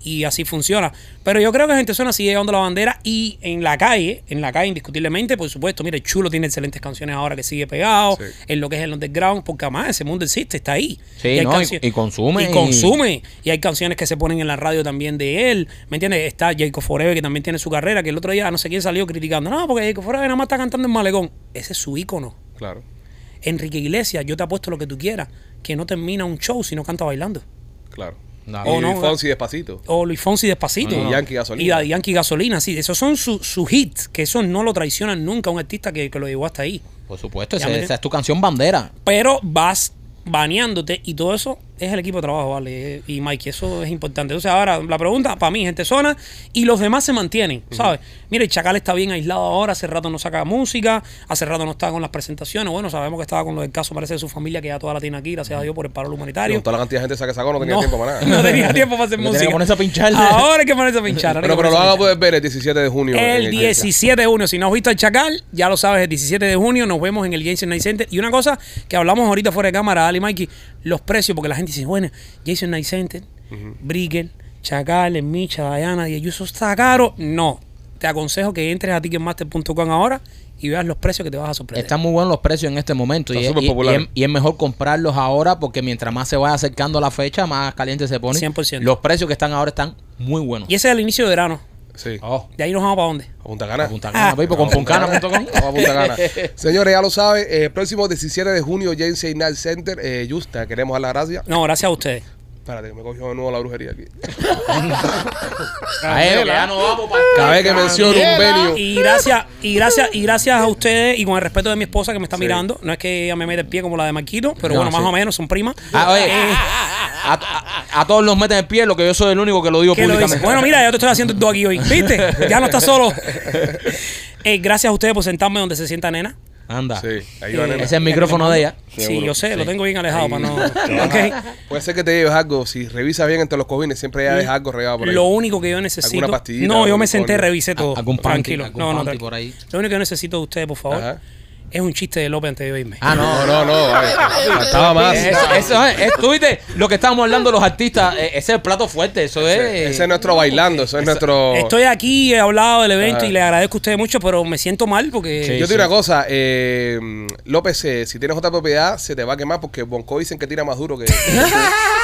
y así funciona. Pero yo creo que Gente Zona sigue llevando la bandera y en la calle, en la calle indiscutiblemente, por supuesto, mire, Chulo tiene excelentes canciones ahora que sigue pegado, Sí. en lo que es el underground, porque además ese mundo existe, está ahí. Sí, hay no, y- consume Y y- consume. Y hay canciones que se ponen en la radio también de él. ¿Me entiendes? Está Jacob Forever, que también tiene su carrera, que el otro día no sé quién salió criticando. No, porque Jacob Forever nada más está cantando en Malecón. Ese es su ícono. Claro. Enrique Iglesias, yo te apuesto lo que tú quieras, que no termina un show si no canta bailando. Claro. No, y O no, Fonsi despacito. O Luis Fonsi Despacito. Y Yankee Gasolina. Y Daddy Yankee Gasolina, sí. Esos son sus hits, que eso no lo traicionan nunca a un artista que, que lo llevó hasta ahí. Por supuesto, me- esa es tu canción bandera. Pero vas baneándote y todo eso es el equipo de trabajo, ¿vale? Y Mikey, eso es importante. Entonces, ahora la pregunta, para mí, gente zona, y los demás se mantienen, ¿sabes? Mire, el Chacal está bien aislado ahora, hace rato no saca música, hace rato no está con las presentaciones. Bueno, sabemos que estaba con lo del caso, parece, de su familia, que ya toda la tiene aquí, gracias a Dios por el paro Con humanitario. toda la cantidad de gente que sacó no tenía No, tiempo para nada. [LAUGHS] no tenía tiempo para hacer música. tiene que ponerse a pinchar. Ahora hay que ponerse a pinchar. Pero, pero lo ponerse a van a pinchar. poder ver el 17 de junio. El el 17 de junio. Si no has visto el Chacal, ya lo sabes, el 17 de junio nos vemos en el Jason Night Center. Y una cosa que hablamos ahorita fuera de cámara, Ali Mikey, los precios, porque la gente dice, bueno, Jason Night Center, Briegel, Chacal, Micha, Diana, y eso está caro. No. Te aconsejo que entres a ticketmaster.com ahora y veas los precios que te vas a sorprender. Están muy buenos los precios en este momento y, es- y- popular. y es, y es mejor comprarlos ahora porque mientras más se vaya acercando la fecha, más caliente se pone. 100%. Los precios que están ahora están muy buenos. Y ese es el inicio de verano. Sí. Oh, De ahí nos vamos para dónde. A Punta Cana. Punta Cana, papi, con puncana.com. Vamos a Punta Cana. [LAUGHS] Señores, ya lo saben, eh, el próximo 17 de junio, James Night Center. Eh, Justa, queremos dar las gracias. No, gracias a ustedes. Espérate, que me cogió de nuevo la brujería aquí. [LAUGHS] A él, ya no vamos para Cada vez que menciono un venue. Y gracias, y gracias, y gracias a ustedes y con el respeto de mi esposa que me está mirando. No es que ella me mete el pie como la de Marquito, pero No, bueno, más sí. o menos son primas. Ah, oye, Eh, a, a- a todos los meten el pie, lo que yo soy el único que lo digo que lo dice. Bueno, mira, yo te estoy haciendo el aquí hoy. ¿Viste? [LAUGHS] Ya no estás solo. Eh, gracias a ustedes por sentarme donde se sienta nena. Anda. Sí, ahí va, Eh. Ese es el micrófono de ella. Sí, Seguro. yo sé, lo tengo bien alejado para no. [LAUGHS] Ok. Puede ser que te lleves algo. Si revisas bien entre los cojines, siempre ya dejas algo regado por ahí. Lo único que yo necesito. ¿Alguna pastillita, No, yo algún me senté, revisé todo. Algún panty, Tranquilo. algún No, no, panty tranquilo. por ahí. Lo único que yo necesito de ustedes, por favor, Ajá. Es un chiste de López antes de oírme. Ah, No, no. no. [LAUGHS] Faltaba más. Eso, eso es, es- tú viste lo que estábamos hablando los artistas, eh, ese es el plato fuerte, eso es. Ese es nuestro bailando, eso es nuestro. Estoy aquí, he hablado del evento y le agradezco a ustedes mucho, pero me siento mal porque. Sí. Yo te digo una cosa, eh, López, eh, si tienes otra propiedad, se te va a quemar porque Bonco dicen que tira más duro que, [LAUGHS]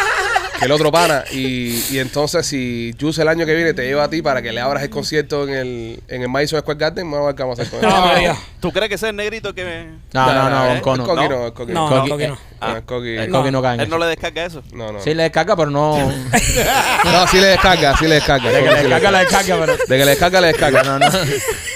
que- el otro pana. Y, y entonces, si Juice el año que viene te lleva a ti para que le abras el concierto en el, en el Madison Square Garden, vamos a ver qué vamos a hacer con Ah, eso. María. ¿Tú crees que ese es el negrito que me.? No, no, no, el no. Coqui No. no, el Coqui No, no. no, Coqui- Coqui no. No, el Coqui- El Coqui no cae en Él no le descarga eso. No, no. Sí le descarga, pero no. [LAUGHS] No, sí le descarga, sí le descarga. De que le Sí le descarga, descarga, pero. De que le descarga, le descarga. No, no.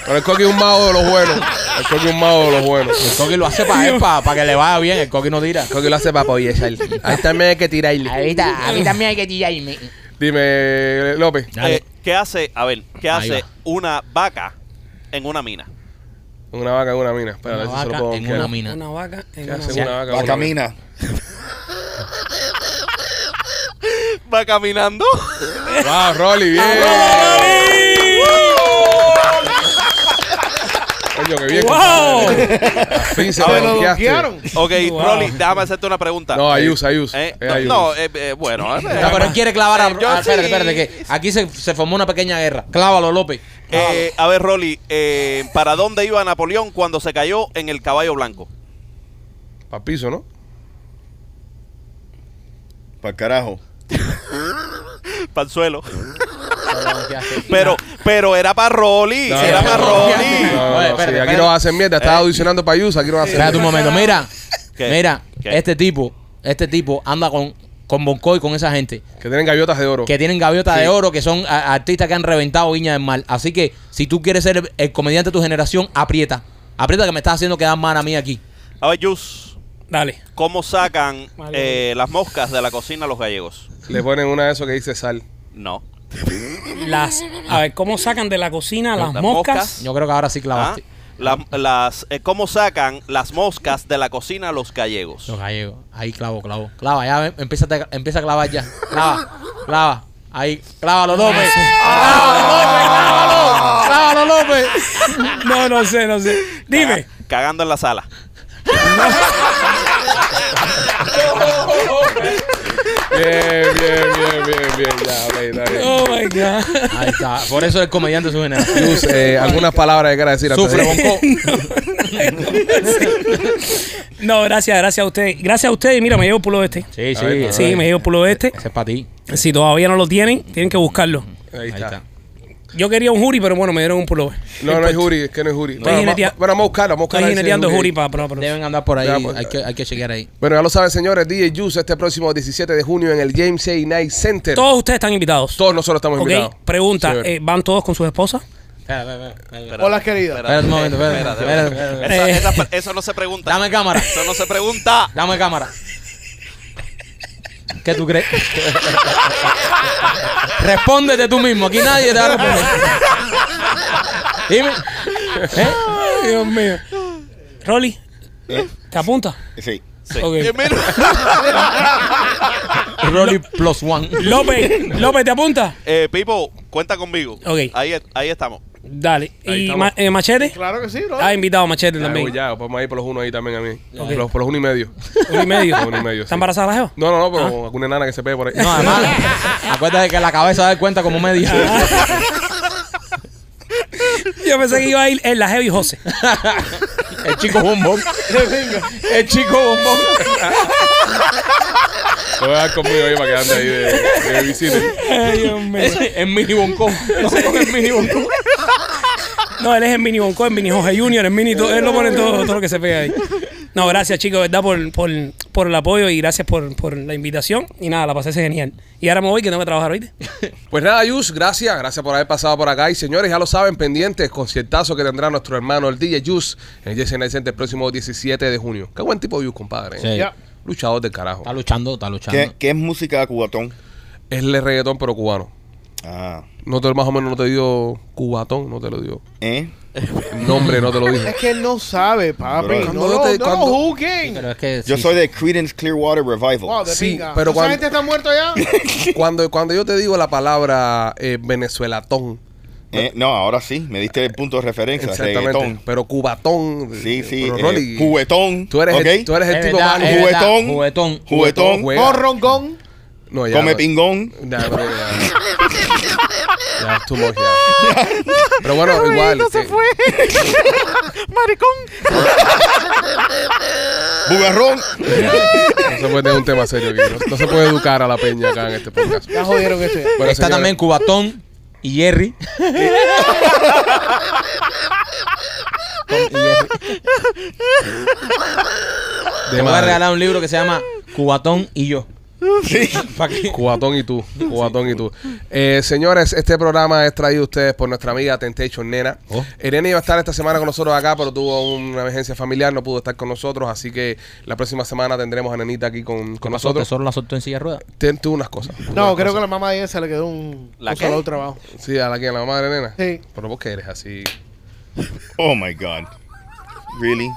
Pero el Coqui es un mago de los buenos. El Coqui es un mago de los buenos. El Coqui lo hace para él, para que le vaya bien. El Coqui no tira. El Coqui lo hace para apoyar. Ahí también hay que tirarle. Ahorita, a mí también hay que tirarme. Dime, López. Eh, ¿Qué hace, a ver, qué Ahí hace va. una vaca en una mina? Una vaca en una mina. Espera, a Una ver si se lo vaca puedo en buscar. una mina. Una vaca en ¿Qué una hace Ya, una vaca en mina? camina. Va caminando. Wow, Rolly, bien. Coño, qué bien. ¡Wow! fin se A ver, lo bloqueaste. bloquearon. Ok, Wow. Rolly, déjame hacerte una pregunta. No, Ayus, Ayus. Eh, Es no, no, eh, eh, bueno. eh, No, pero él quiere clavar a. eh, yo ah, espérate, sí. espérate, que aquí se, se formó una pequeña guerra. Clávalo, López. Eh, a ver, Rolly, eh, ¿para dónde iba Napoleón cuando se cayó en el caballo blanco? Para el piso, ¿no? Para carajo. Para el suelo. Pero, pero era para Rolly. No, era no, para no. Rolly. No, sí, aquí no va a hacer mierda. Estaba audicionando para Ayus, aquí no hacer Espérate un mierda. momento. Mira, ¿Qué? mira, ¿Qué? este tipo, este tipo anda con, con Bonco y con esa gente Que tienen gaviotas de oro. que tienen gaviotas Sí. de oro, que son a- artistas que han reventado Viña del Mar. Así que si tú quieres ser el, el comediante de tu generación, aprieta. Aprieta que me estás haciendo quedar mal a mí aquí. A ver, Jus, Dale. ¿cómo sacan Vale. eh, las moscas de la cocina los gallegos? Le ponen una de esos que dice sal. No. Las, a ver, ¿cómo sacan de la cocina las, Las moscas? moscas. Yo creo que ahora sí ¿Ah? clavaste. La- las, eh, ¿Cómo sacan las moscas de la cocina los gallegos? Los gallegos. Ahí clavo, clavo. Clava, ya empieza, a- empieza a clavar ya. Clava, clava. Ahí, clávalo, López. Clávalo, López, clávalo. Clávalo, López. No, no sé, no sé. Dime. Caga- Cagando en la sala. [LAUGHS] Bien, bien, bien, bien, bien. Ya, está bien. Oh my God. Ahí está. Por eso es el comediante de su generación. Ayus, eh, algunas palabras que quieras decir antes Sufre, de- Bonco. [LAUGHS] No, gracias, gracias a usted. Gracias a usted. Mira, me llevo el pulo este. Sí, sí. Sí, me llevo el pulo este. Ese es para ti. Si todavía no lo tienen, tienen que buscarlo. Ahí Ahí está. Yo quería un jury, pero bueno, me dieron un pullover. No, no es Juri, es que no es Juri. Estoy Bueno, jinetea- va- bueno, vamos a buscarlo, vamos a buscarlo. Estoy jineteando jury para para- para- Deben andar por ahí. Ya, pues, hay, que, hay que chequear ahí. Bueno, ya lo saben, señores, DJ Juice este próximo 17 de junio en el James A. Night Center. Todos ustedes están invitados. Todos nosotros estamos Ok, invitados. pregunta, Chévere. eh, ¿van todos con sus esposas? Espera, espera, espera, espera. Hola, querida. Espérate un momento. Esa- esa- eso no se pregunta. Dame cámara. Eso no se pregunta. Dame cámara. ¿Qué tú crees? Respóndete tú mismo. Aquí nadie te va a responder. Dime. ¿Eh? Ay, Dios mío. Rolly, ¿te apunta? Sí. Sí. Ok. Eh, mira. [LAUGHS] Rolly plus one. López, López, ¿te apunta? Eh, Pipo, cuenta conmigo. Ok. Ahí, ahí estamos. Dale. Ahí ¿Y estamos. ma- eh, Machete? Claro que sí, bro. Ah, invitado Machete Ya, también. voy ya, podemos ir por los unos ahí también a mí. Ok. Por, los, por los uno y medio. Uno y medio. [LAUGHS] Uno y medio, ¿Está sí. embarazada la jeva? No, no, no, pero alguna enana que se pegue por ahí. No, además, [LAUGHS] acuérdate que la cabeza da cuenta como media. Yo pensé que iba a ir en la Heavy José. El chico bombón. [LAUGHS] El chico bombón. Te voy a dar conmigo ahí para que ande ahí de, de visita. Ay, Dios mío. Es mini boncón. Es mini boncón. No, él es el mini Bonco, el mini Jorge Junior, el mini, todo, él lo pone todo, todo lo que se pega ahí. No, gracias chicos, ¿verdad? Por, por, por el apoyo y gracias por, por la invitación. Y nada, la pasé genial. Y ahora me voy que tengo que trabajar, ¿oíste? Pues nada, Yus, gracias. Gracias por haber pasado por acá. Y señores, ya lo saben, pendientes, conciertazo que tendrá nuestro hermano, el DJ Yus, en el Jesse Night Center el próximo 17 de junio. Qué buen tipo Yus, compadre. ¿eh? Sí. Ya. Luchador del carajo. Está luchando, está luchando. ¿Qué, qué es música cubatón? Es el reggaetón, pero cubano. Ah. No te, más o menos no te dio cubatón, no te lo dio. ¿Eh? El nombre no te lo dijo. [LAUGHS] Es que él no sabe, papi. Bro. No, no, te- no cuando- juzguen. Es que Yo sí, soy de Creedence Clearwater Revival. Wow, Sí, pinga. pero ¿Esa cuando- gente está muerto ya? [LAUGHS] Cuando, cuando yo te digo la palabra eh, venezuelatón, Eh, no, ahora sí, me diste el punto de referencia. exactamente, Reggaetón. pero cubatón. Sí, sí. pero eh, juguetón. tú eres, ¿ok? el, tú eres el tipo verdad, juguetón. Juguetón. Juguetón. No, ya, Come no. pingón. Ya, pero ya. Ya, es too much, ya. Pero bueno, igual. eh, [LAUGHS] Maricón. Bugarrón. no se puede tener un tema serio aquí. No, no se puede educar a la peña acá en este podcast. Ya jodieron esto ya. Bueno, Está también Cubatón y Jerry. [LAUGHS] Tom y Jerry. de Te voy a madre. regalar un libro que se llama Cubatón y yo. Sí. Que- Cubatón y tú, Cubatón y tú. Eh, señores, este programa es traído a ustedes por nuestra amiga Temptation Nena. Oh. Nena iba a estar esta semana con nosotros acá, pero tuvo una emergencia familiar, no pudo estar con nosotros, así que la próxima semana tendremos a Nenita aquí con, con pasó? nosotros. ¿Tesoro la soltó en silla de ruedas? Ten tú unas cosas. No, creo que a la mamá de ella se le quedó un, ¿La un solo trabajo. Sí, a la que a la madre nena. Sí. Pero vos que eres así. Oh my God. Really?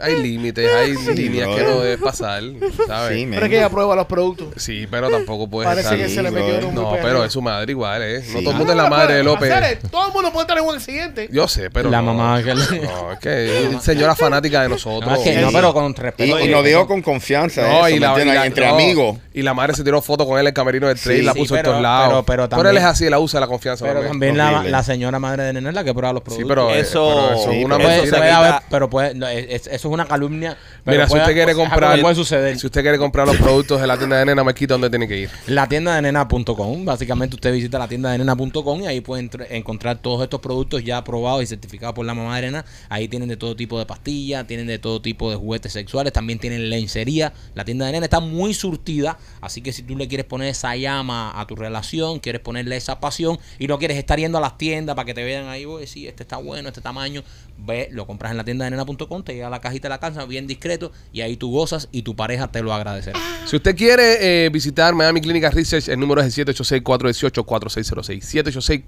Hay límites, hay líneas que no debes pasar, ¿sabes? Sí, Sí. Pero es que ella prueba los productos. pero tampoco puedes Parece que se le Sí, metió un No, pero es su madre igual, ¿eh? No Sí. todo el Ah, mundo es no, la madre de López. Hacer, todo el mundo puede estar en un accidente. Yo sé, pero La no. mamá que le- No, es que es señora fanática de nosotros. No, es que no, Sí. pero con respeto. y lo dijo con confianza. No, eso, y ¿me la, la- entre no, amigos. Y la madre se tiró foto con él en el camerino del tren y Sí, la sí, puso en todos lados. pero- pero Pero él es así, él usa la confianza. Pero también. también la, la señora madre de nena es la que prueba los Sí, productos. eh, Eso- pero eso Sí, es una pero Puede- eso se puede quita- haber- pero puede, no, es- es- eso es una calumnia. pero Mira, si usted quiere comprar, puede suceder. si usted quiere comprar los productos de la tienda de nena, me quita donde tiene que ir. La tienda de nena.com. Básicamente usted visita la tienda de nena.com y ahí puede encontrar todos estos productos ya aprobados y certificados por la mamá de nena. Ahí tienen de todo tipo de pastillas, tienen de todo tipo de juguetes sexuales, también tienen lencería. La tienda de nena está muy surtida, así que si tú le quieres poner esa llama a tu relación, quieres ponerle esa pasión y no quieres estar yendo a las tiendas para que te vean ahí, oye, sí, este está bueno, este tamaño, ve, lo compras en la tienda de nena.com, te llega la cajita de la casa bien discreto y ahí tú gozas y tu pareja te lo agradecerá. Si usted quiere eh, visitar Miami Clinical Research, el número es el 786-418-4606.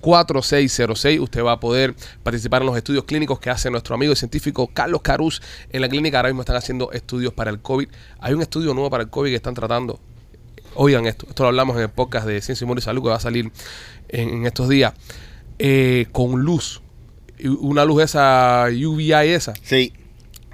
786-418-4606. Usted va a poder participar en los estudios clínicos que hace nuestro amigo y científico Carlos Caruz en la clínica. Ahora mismo están haciendo estudios para el COVID. Hay un estudio nuevo para el COVID que están tratando. Oigan esto, esto lo hablamos en el podcast de Ciencia, Humor y Salud que va a salir en, en estos días. Eh, con luz. Una luz esa, UVI esa. Sí,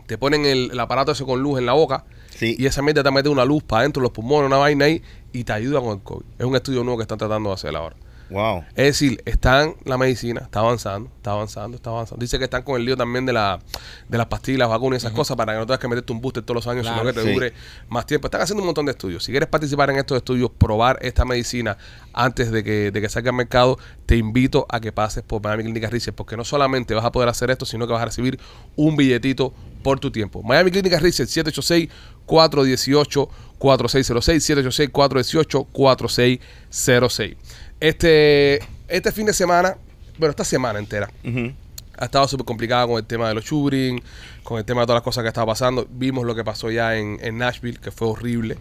Te ponen el, el aparato ese con luz en la boca sí. y esa mierda te mete una luz para adentro de los pulmones, una vaina ahí, y te ayuda con el COVID. Es un estudio nuevo que están tratando de hacer ahora. Wow. Es decir, están la medicina, está avanzando, está avanzando, está avanzando. Dice que están con el lío también de, la, de las pastillas, vacunas y esas cosas para que no tengas que meterte un booster todos los años, Claro, sino que te sí. dure más tiempo. Están haciendo un montón de estudios. Si quieres participar en estos estudios, probar esta medicina antes de que, de que salga al mercado, te invito a que pases por Miami Clinic Research, porque no solamente vas a poder hacer esto, sino que vas a recibir un billetito por tu tiempo. Miami Clinic Research 786-418-4606, 786-418-4606. Este, este fin de semana, bueno, esta semana entera, ha estado súper complicada con el tema de los shooting, con el tema de todas las cosas que estaba pasando. Vimos lo que pasó ya en, en Nashville, que fue horrible.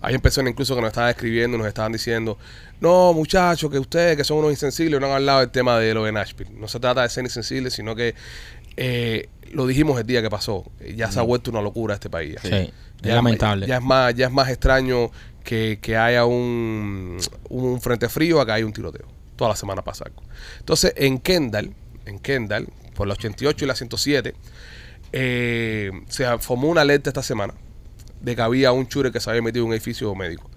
Hay personas incluso que nos estaban escribiendo, nos estaban diciendo, no muchachos, que ustedes que son unos insensibles no han hablado del tema de lo de Nashville. No se trata de ser insensibles, sino que eh, lo dijimos el día que pasó. Ya se ha vuelto una locura este país. Sí, Ya es lamentable. Ya es más, ya es más extraño que, que haya un, un frente frío a que haya un tiroteo. Toda la semana pasa. Entonces, en Kendall, en Kendall, por la 88 y la 107, eh, se formó una alerta esta semana de que había un chure que se había metido en un edificio médico.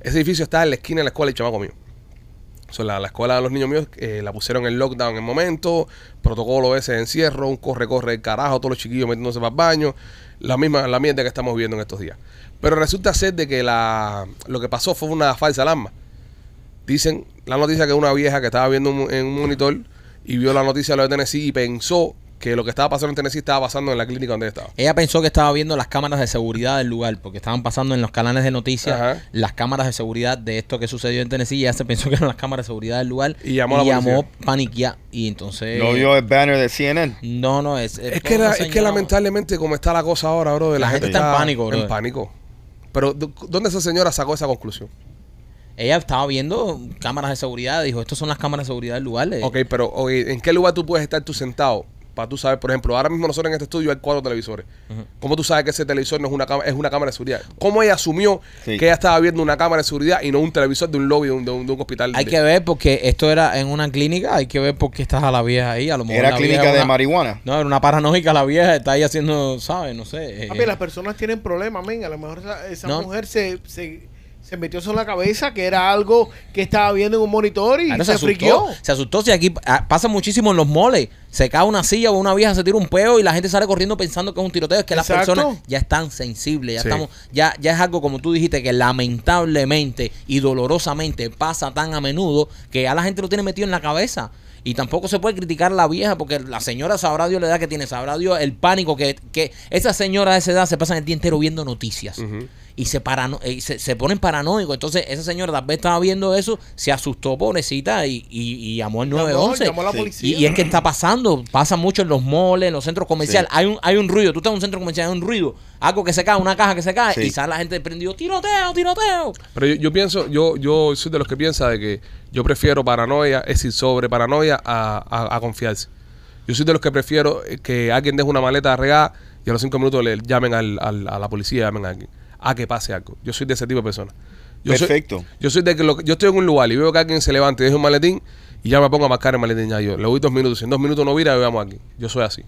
Ese edificio está en la esquina de la escuela del chamaco mío. O sea, la, la escuela de los niños míos eh, la pusieron en lockdown en el momento, protocolo ese encierro, un corre-corre carajo, todos los chiquillos metiéndose para el baño, la misma la mierda que estamos viendo en estos días. Pero resulta ser de que la, lo que pasó fue una falsa alarma. Dicen la noticia que una vieja que estaba viendo un- en un monitor y vio la noticia de lo de Tennessee y pensó que lo que estaba pasando en Tennessee estaba pasando en la clínica donde estaba. Ella pensó que estaba viendo las cámaras de seguridad del lugar, porque estaban pasando en los canales de noticias Ajá. las cámaras de seguridad de esto que sucedió en Tennessee. Y ella se pensó que eran las cámaras de seguridad del lugar. Y llamó a la llamó paniquea. Y entonces. ¿No vio el banner de CNN? No, no, es. Es que, la- es que lamentablemente como está la cosa ahora, bro, de la, La gente, gente está en pánico, En brother. pánico. Pero ¿dó- ¿dónde esa señora sacó esa conclusión? Ella estaba viendo cámaras de seguridad. Dijo: Estas son las cámaras de seguridad del lugar. Ok, pero ok, ¿en qué lugar tú puedes estar tú sentado? Para tú saber, por ejemplo, ahora mismo nosotros en este estudio hay cuatro televisores. ¿Cómo tú sabes que ese televisor no es una, cámara, es una cámara de seguridad? ¿Cómo ella asumió Sí. que ella estaba viendo una cámara de seguridad y no un televisor de un lobby de un, de un- de un hospital? Hay de- que ver porque esto era en una clínica. Hay que ver por qué está la vieja ahí. A lo mejor Era la clínica vieja de una- marihuana. No, era una paranoica la vieja. Está ahí haciendo, ¿sabes? No sé. eh, Papi, las personas tienen problemas, men. A lo mejor esa, esa No. mujer se, se, se metió eso en la cabeza que era algo que estaba viendo en un monitor y Claro, se, friqueó. Se asustó. Si aquí ah, pasa muchísimo en los moles. Se cae una silla o una vieja se tira un peo y la gente sale corriendo pensando que es un tiroteo. Es que las personas ya están sensibles. Ya Sí. estamos, ya, ya es algo como tú dijiste que lamentablemente y dolorosamente pasa tan a menudo que ya la gente lo tiene metido en la cabeza. Y tampoco se puede criticar a la vieja porque la señora sabrá Dios la edad que tiene, sabrá Dios el pánico que, que esa señora de esa edad se pasa el día entero viendo noticias. Y se, parano y se, se ponen paranoicos. Entonces, esa señora tal vez estaba viendo eso, se asustó, pobrecita, y, y, y llamó al Llamó, 911. llamó a la Sí. policía. Y, y es que está pasando, pasa mucho en los moles, en los centros comerciales. Sí. Hay, un, hay un ruido, tú estás en un centro comercial, hay un ruido, algo que se cae, una caja que se cae, Sí. y sale la gente prendido, tiroteo, tiroteo. Pero yo, yo pienso, yo, yo soy de los que piensa de que yo prefiero paranoia, es decir, sobre paranoia a, a, a confiarse. Yo soy de los que prefiero eh, que alguien deje una maleta regada y a los cinco minutos le llamen al, al- a la policía, llamen a alguien. A que pase algo. Yo soy de ese tipo de persona. Yo soy- Perfecto. yo soy de que lo, yo estoy en un lugar y veo que alguien se levanta y deja un maletín y ya me pongo a marcar el maletín. Ya yo le doy dos minutos. Si en dos minutos no vira, veamos aquí. Yo soy así.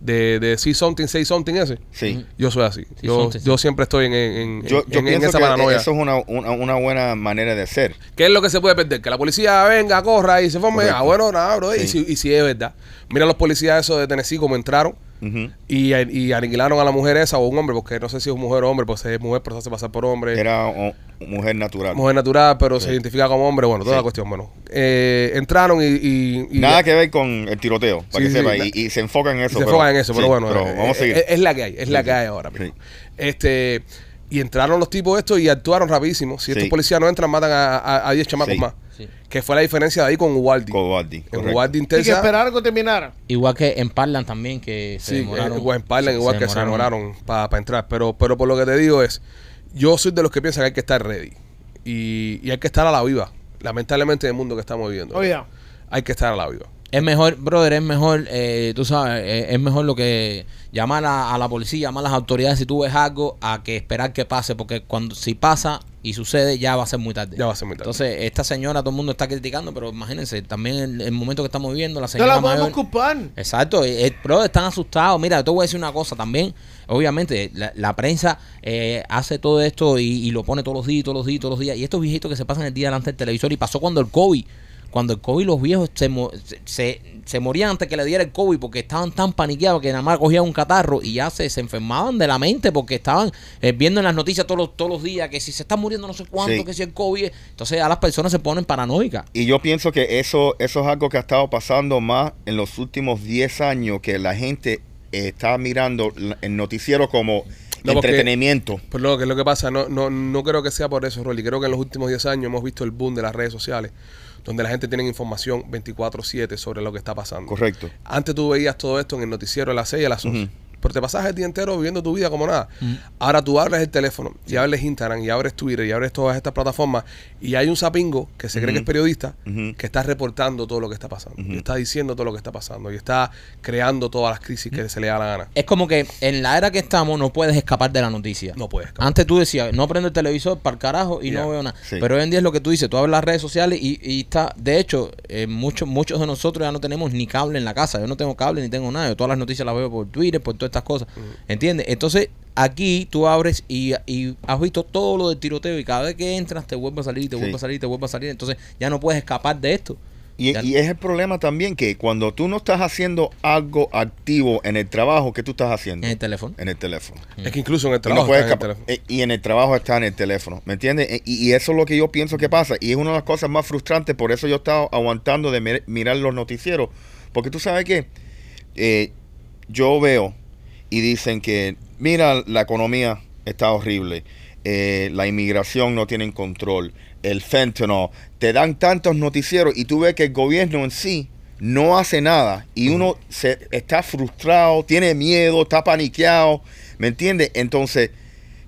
De, de see something, say something ese. Sí. Yo soy así. Sí, yo, something, yo siempre estoy en, en, en- Yo, yo en- en pienso esa que paranoia. eso es una, una, una buena manera de ser. ¿Qué es lo que se puede perder? Que la policía venga, corra y se forme. Correcto. Ah, bueno, nada, bro. Y, si, y si es verdad. Mira los policías esos de Tennessee como entraron Ujú. y, y aniquilaron a la mujer esa o un hombre, porque no sé si es mujer o hombre, pues es mujer, pero se hace pasar por hombre. Era oh, mujer natural. Mujer natural, pero se identifica como hombre. Bueno, toda Sí. la cuestión. Bueno, eh, entraron y. y- y- Nada que ver con el tiroteo, para Sí, que sí, sepa. y, y se enfocan en eso. se pero- enfocan en eso, pero sí, bueno. pero eh, vamos a seguir. Es, es la que hay, es la Sí, que sí. hay ahora mismo. Sí. Este. Y entraron los tipos estos y actuaron rapidísimo. Si Sí. estos policías no entran, matan a- a a 10 chamacos Sí. más. Sí. Que fue la diferencia de ahí con Ubaldi. Cobardi, En correcto. Ubaldi Y que intensa. esperaron que terminara. Igual que en Parlan también, que se Sí, demoraron. en West Parlan, se- igual que se demoraron para entrar. Pero, pero por lo que te digo es, yo soy de los que piensan que hay que estar ready. Y, y hay que estar a la viva. Lamentablemente en el mundo que estamos viviendo. Oye, Hay que estar a la viva. Es mejor, brother, es mejor, eh, tú sabes, eh, es mejor lo que llamar a, a la policía, llamar a las autoridades si tú ves algo, a que esperar que pase, porque cuando si pasa y sucede ya va a ser muy tarde. Ya va a ser muy tarde. Entonces, esta señora, todo el mundo está criticando, pero imagínense, también el, el momento que estamos viviendo, la no señora la podemos mayor... culpar. Exacto, eh, eh, pero están asustados. Mira, te voy a decir una cosa también. Obviamente, la, la prensa eh, hace todo esto y, y lo pone todos los días, todos los días, todos los días. Y estos viejitos que se pasan el día delante del televisor. Y pasó cuando el COVID. Cuando el COVID, los viejos se, se, se- morían antes que le diera el COVID porque estaban tan paniqueados que nada más cogían un catarro y ya se, se enfermaban de la mente porque estaban eh, viendo en las noticias todos los, todos los días que si se está muriendo no sé cuánto, Sí. que si el COVID. Entonces, ya las personas se ponen paranoicas. Y yo pienso que eso, eso es algo que ha estado pasando más en los últimos 10 años, que la gente eh, está mirando el noticiero como No, porque- entretenimiento. Pues lo que es lo que pasa, no, no, no creo que sea por eso, Rolly. Creo que en los últimos 10 años hemos visto el boom de las redes sociales, donde la gente tiene información 24-7 sobre lo que está pasando. Correcto. Antes tú veías todo esto en el noticiero a las 6 y a las 11. Ujú. Pero te pasas el día entero viviendo tu vida como nada. Ahora tú abres el teléfono y abres Instagram y abres Twitter y abres todas estas plataformas y hay un sapingo que se cree que es periodista que está reportando todo lo que está pasando. Y está diciendo todo lo que está pasando y está creando todas las crisis que se le da la gana. Es como que en la era que estamos no puedes escapar de la noticia. No puedes. Antes tú decías, no prendo el televisor para el carajo y no veo nada. sí. Pero hoy en día es lo que tú dices, tú abres las redes sociales y, y está, de hecho, eh, muchos muchos de nosotros ya no tenemos ni cable en la casa. Yo no tengo cable ni tengo nada. Yo todas las noticias las veo por Twitter, por todas estas cosas. ¿Entiendes? Entonces, aquí tú abres y, y has visto todo lo del tiroteo y cada vez que entras te vuelve a salir, te Sí. vuelve a salir, te vuelve a salir. Entonces, ya no puedes escapar de esto. Y, y es el problema también que cuando tú no estás haciendo algo activo en el trabajo, ¿qué tú estás haciendo? En el teléfono. En el teléfono. Es que incluso en el Y, no trabajo puedes está en el teléfono. Eh, y en el trabajo está en el teléfono, ¿me entiendes? Eh, Y, y eso es lo que yo pienso que pasa. Y es una de las cosas más frustrantes, por eso yo he estado aguantando de mir- mirar los noticieros. Porque tú sabes que yo veo y dicen que, mira, la economía está horrible, eh, la inmigración no tienen control, el fentanyl, te dan tantos noticieros y tú ves que el gobierno en sí no hace nada y uno se está frustrado, tiene miedo, está paniqueado, ¿me entiendes? Entonces,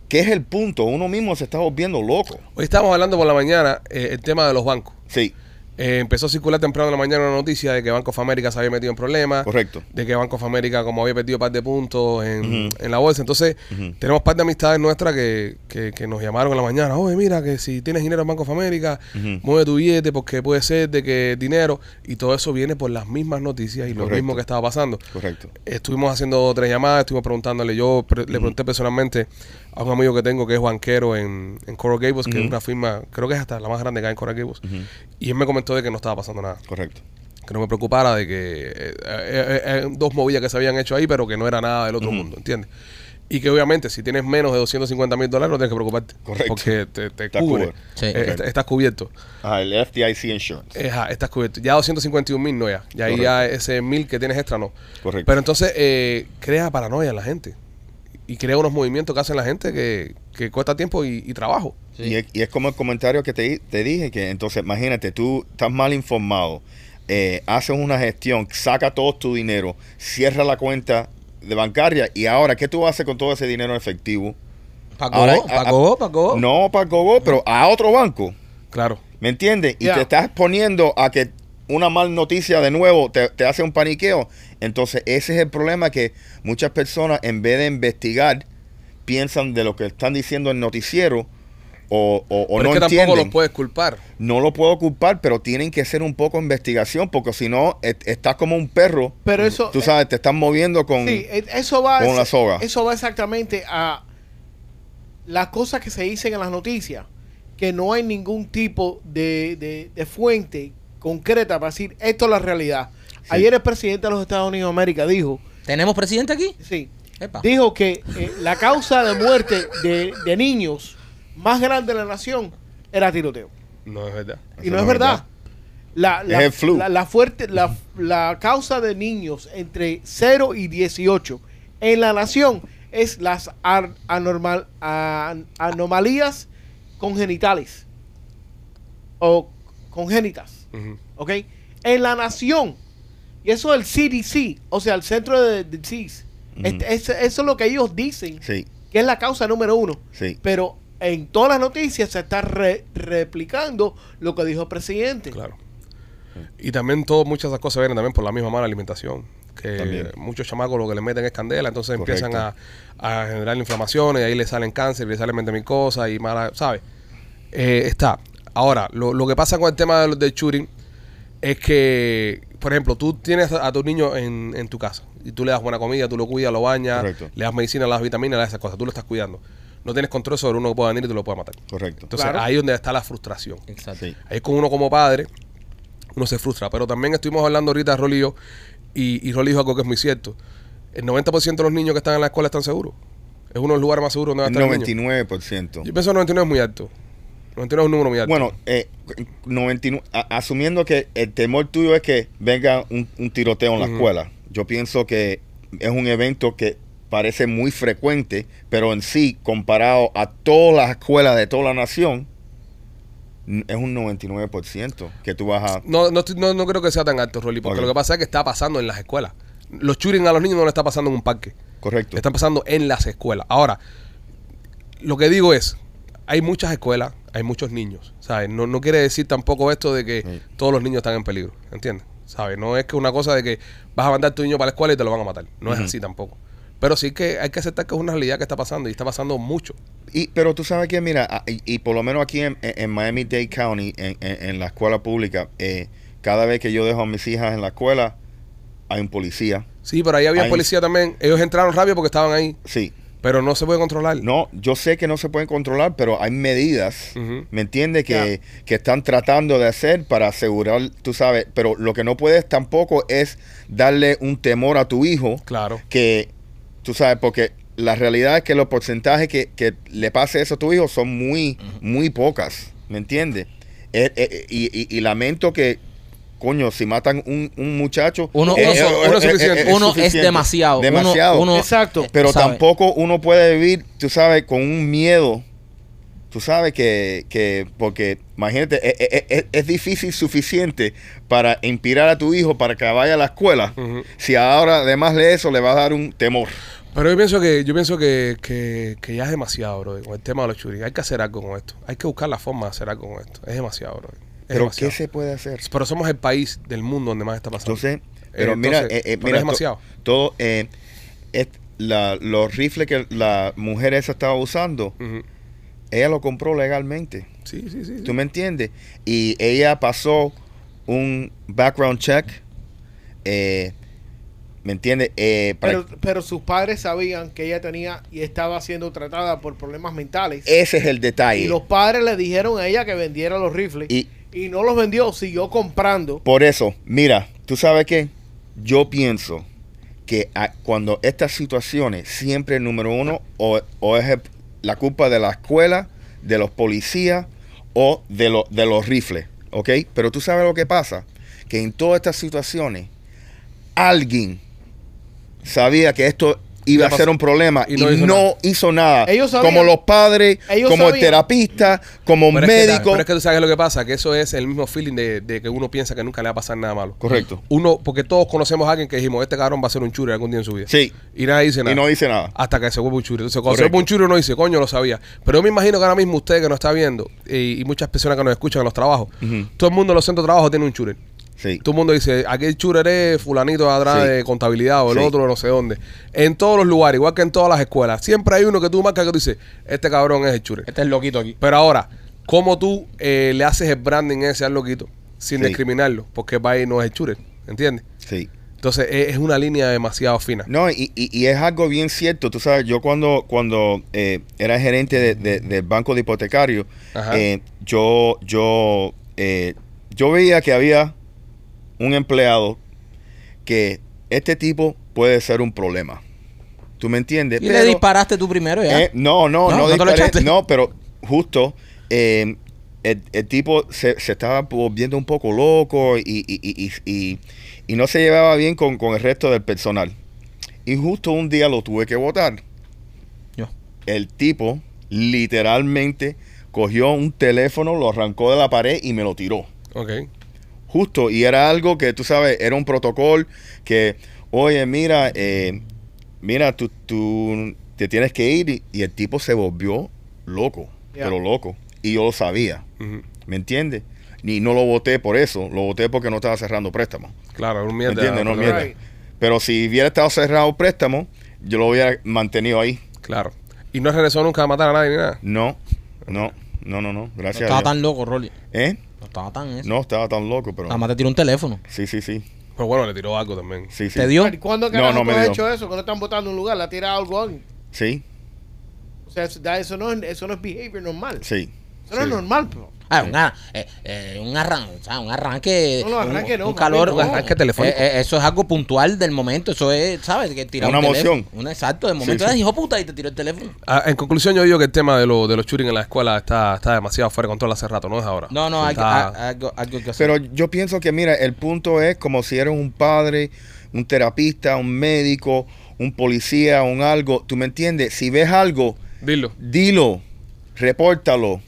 ¿qué es el punto? Uno mismo se está volviendo loco. Hoy estábamos hablando por la mañana eh, el tema de los bancos. Sí, Eh, empezó a circular temprano en la mañana una noticia de que Banco of America se había metido en problemas. correcto. De que Banco of America, como había perdido un par de puntos en, en la bolsa. Entonces, Ujú. tenemos par de amistades nuestras que, que, que nos llamaron en la mañana. Oye, mira, que si tienes dinero en Banco of America, mueve tu billete porque puede ser de que dinero. Y todo eso viene por las mismas noticias y lo mismo que estaba pasando. Correcto. Estuvimos haciendo tres llamadas, estuvimos preguntándole. Yo pre- le pregunté personalmente a un amigo que tengo que es banquero en, en Coral Gables, que es una firma, creo que es hasta la más grande que hay en Coral Gables. Y él me comentó de que no estaba pasando nada. Correcto. Que no me preocupara de que eh, eh, eh, eh, dos movidas que se habían hecho ahí, pero que no era nada del otro mundo, ¿entiendes? Y que obviamente si tienes menos de 250 mil dólares no tienes que preocuparte. Correcto. Porque te, cubre. Sí. Eh, estás cubierto. Ah, el FDIC Insurance. Eh, Ajá, estás cubierto. Ya 251 mil no ya. Ya ahí Correcto. ya ese mil que tienes extra no. Correcto. Pero entonces eh, crea paranoia en la gente. Y crea unos movimientos que hacen la gente que, que cuesta tiempo y, y trabajo. Sí. Y, es, y es como el comentario que te, te dije, que entonces imagínate, tú estás mal informado, eh, haces una gestión, saca todo tu dinero, cierra la cuenta de bancaria y ahora, ¿qué tú haces con todo ese dinero en efectivo? Pagó, pagó, pagó. No para Gogo, pero a otro banco, Claro. ¿me entiendes? Y te estás poniendo a que una mal noticia de nuevo te, te hace un paniqueo. Entonces, ese es el problema que muchas personas, en vez de investigar, piensan de lo que están diciendo el noticiero o, o, o Pero no es que tampoco los puedes culpar. No lo puedo culpar, pero tienen que hacer un poco de investigación, porque si no, estás como un perro. Pero eso. Tú sabes, te están moviendo con... Sí, eh, eso va, con la soga. eso va exactamente a las cosas que se dicen en las noticias, que no hay ningún tipo de, de- de fuente concreta para decir esto es la realidad. Ayer el presidente de los Estados Unidos de América dijo, ¿Tenemos presidente aquí? sí, Epa. dijo que eh, la causa de muerte de, de niños más grande de la nación era tiroteo. No es verdad. Y no es verdad. La, la, Es el flu. la- la fuerte, la, la causa de niños entre 0 y 18 en la nación es las ar- anormal, an- anomalías congenitales o congénitas. Ujú. ¿Ok? En la nación. Y eso es el CDC, o sea, el Centro de Disease. Este- eso es lo que ellos dicen Sí, que es la causa número uno. sí. Pero en todas las noticias se está re- replicando lo que dijo el presidente. Claro. Y también todo, muchas de esas cosas vienen también por la misma mala alimentación. Que También. muchos chamacos lo que le meten es candela, entonces Correcto. empiezan a, a generar inflamaciones y ahí le salen cáncer, y le salen 20 mil cosas y mala, ¿sabes? Eh, está. Ahora, lo, lo que pasa con el tema del, del shooting es que, por ejemplo, tú tienes a, a tu niño en, en tu casa y tú le das buena comida, tú lo cuidas, lo bañas, Correcto. le das medicina, le das vitaminas, le das esas cosas, tú lo estás cuidando. No tienes control sobre uno que pueda venir y te lo pueda matar. Correcto. Entonces Claro. ahí es donde está la frustración. Exacto. Sí. Ahí con uno como padre, uno se frustra. Pero también estuvimos hablando ahorita, Rolly y yo, y, y Rolly dijo algo que es muy cierto. El 90% de los niños que están en la escuela están seguros. Es uno de los lugares más seguros donde va a estar el niño. 99%. Yo pienso que el 99 es muy alto. 99 es un número muy alto. Bueno, eh, 99, a- asumiendo que el temor tuyo es que venga un, un tiroteo en la escuela, yo pienso que es un evento que parece muy frecuente, pero en sí, comparado a todas las escuelas de toda la nación, es un 99% que tú vas a... no, no, no, no creo que sea tan alto, Rolly, porque lo que pasa es que está pasando en las escuelas. Los shooting a los niños no le está pasando en un parque. Correcto. Están pasando en las escuelas. Ahora, lo que digo es, hay muchas escuelas, hay muchos niños, ¿sabes? No, no quiere decir tampoco esto de que Sí. todos los niños están en peligro, ¿entiendes? ¿Sabes? No es que una cosa de que vas a mandar a tu niño para la escuela y te lo van a matar. No es así tampoco. Pero sí que hay que aceptar que es una realidad que está pasando y está pasando mucho. Y, pero tú sabes que, mira, a- y, y por lo menos aquí en, en- Miami-Dade County, en, en- en la escuela pública, eh, cada vez que yo dejo a mis hijas en la escuela, hay un policía. Sí, pero ahí había Ahí- policía también. Ellos entraron rápido porque estaban ahí, Sí. Pero no se puede controlar. No, yo sé que no se pueden controlar, pero hay medidas. ¿me entiendes? Que, que están tratando de hacer para asegurar, tú sabes, pero lo que no puedes tampoco es darle un temor a tu hijo Claro. que, tú sabes, porque la realidad es que los porcentajes que, que le pase eso a tu hijo son muy, muy pocas, ¿me entiendes? Eh, eh, y, y- y lamento que, coño, si matan un, un muchacho... Uno- eh, uno- eh, uno eh, es suficiente. Uno es suficiente. demasiado. Demasiado. uno- Exacto. Pero ¿sabe? tampoco uno puede vivir, tú sabes, con un miedo. Tú sabes que, que porque imagínate, es, es difícil suficiente para inspirar a tu hijo para que vaya a la escuela. Si ahora además de eso le va a dar un temor. Pero yo pienso que yo pienso que, que, que ya es demasiado, bro, con el tema de los shootings. Hay que hacer algo con esto. Hay que buscar la forma de hacer algo con esto. Es demasiado, bro. Pero demasiado. ¿qué se puede hacer? Pero somos el país del mundo donde más está pasando. Entonces, pero Eh, mira, entonces, eh, eh, pero mira, es demasiado. to- todo, eh, es- la- los rifles que la mujer esa estaba usando, ella lo compró legalmente. Sí, sí, sí. sí. ¿Tú me entiendes? Y ella pasó un background check. eh, ¿Me entiendes? Eh, Pero, pero sus padres sabían que ella tenía y estaba siendo tratada por problemas mentales. ese es el detalle. y los padres le dijeron a ella que vendiera los rifles. Y- Y, no los vendió, siguió comprando. Por eso, mira, ¿tú sabes qué? Yo pienso que cuando estas situaciones, siempre número uno, o, o es el- la culpa de la escuela, de los policías o de, lo- de los rifles, ¿ok? Pero tú sabes lo que pasa, que en todas estas situaciones, alguien sabía que esto iba a ser un problema Y y, no no, hizo hizo, nada. Ellos sabían. como los padres, Ellos como el terapista, como un Pero es, que, médico. pero es que tú sabes lo que pasa, que eso es el mismo feeling de, de que uno piensa que nunca le va a pasar nada malo. Correcto. Uno, porque todos conocemos a alguien que dijimos, este cabrón va a ser un churi algún día en su vida. Sí. Y nadie dice nada. Y no dice nada. Hasta que se vuelve un churi. Entonces, cuando se Correcto. vuelve un churi, uno dice, coño, lo sabía. Pero yo me imagino que ahora mismo usted que nos está viendo y, y muchas personas que nos escuchan en los trabajos, todo el mundo en los centros de trabajo tiene un churi. Sí. Todo el mundo dice, aquí el shooter es fulanito de atrás Sí. de contabilidad o el Sí. otro de no sé dónde. En todos los lugares, igual que en todas las escuelas, siempre hay uno que tú marcas que tú dices, este cabrón es el shooter. Este es loquito aquí. Pero ahora, ¿cómo tú eh, le haces el branding ese al loquito sin Sí. discriminarlo? Porque va ahí no es el shooter, ¿entiendes? Sí. Entonces es, es una línea demasiado fina. No, y, y- y es algo bien cierto. Tú sabes, yo cuando, cuando eh, era gerente de- de- del banco de hipotecario, eh, yo, yo, eh, yo veía que había un empleado que este tipo puede ser un problema. ¿Tú me entiendes? Y le disparaste tú primero ya. Eh, no, no, No, no, no te lo disparé, echaste. no, pero justo eh, el, el tipo se, se estaba volviendo un poco loco y, y- y- y- y- y no se llevaba bien con, con el resto del personal. Y justo un día lo tuve que votar. Yo. El tipo literalmente cogió un teléfono, lo arrancó de la pared y me lo tiró. Ok. Justo, y era algo que tú sabes, era un protocolo que, oye, mira, eh, mira, tú, tú te tienes que ir. Y, y el tipo se volvió loco, pero loco. Y yo lo sabía. ¿me entiendes? Ni no lo voté por eso, lo voté porque no estaba cerrando préstamo. Claro, un ¿Me mierda. entiendes? No, mierda. Right. Pero si hubiera estado cerrado préstamo, yo lo hubiera mantenido ahí. Claro. Y no regresó nunca a matar a nadie ni nada. No, no, no, no, no, no gracias a estaba Dios. tan loco, Rolly. ¿Eh? No estaba tan eso. No, estaba tan loco, pero... Nada más te tiró un teléfono. Sí, sí, sí, Pero bueno, le tiró algo también. sí, sí. ¿Te dio? ¿Y ¿Cuándo No, no tú me has dio. hecho eso? Que no están votando en un lugar, le ha tirado algo a alguien. Sí, O sea, eso, no, es- eso no es behavior normal. sí. Eso no es normal, bro. Ah, un, ar- eh, eh, un arranque, o sea, un arranque. No, no, arranque un, no, un calor. papi, no. un Arranque telefónico. Eh, eh, eso es algo puntual del momento. Eso es, ¿sabes? Que tirar Una un emoción. Un exacto. Del momento Sí, sí. hijo puta y te tiró el teléfono. Ah, en conclusión, yo digo que el tema de, lo, de los shooting en la escuela está, está demasiado fuera de control hace rato, no es ahora. No, no, hay, hay- algo, algo que hacer. Pero yo pienso que, mira, el punto es como si eres un padre, un terapista, un médico, un policía, un algo. ¿Tú me entiendes? Si ves algo, Dilo. dilo, repórtalo.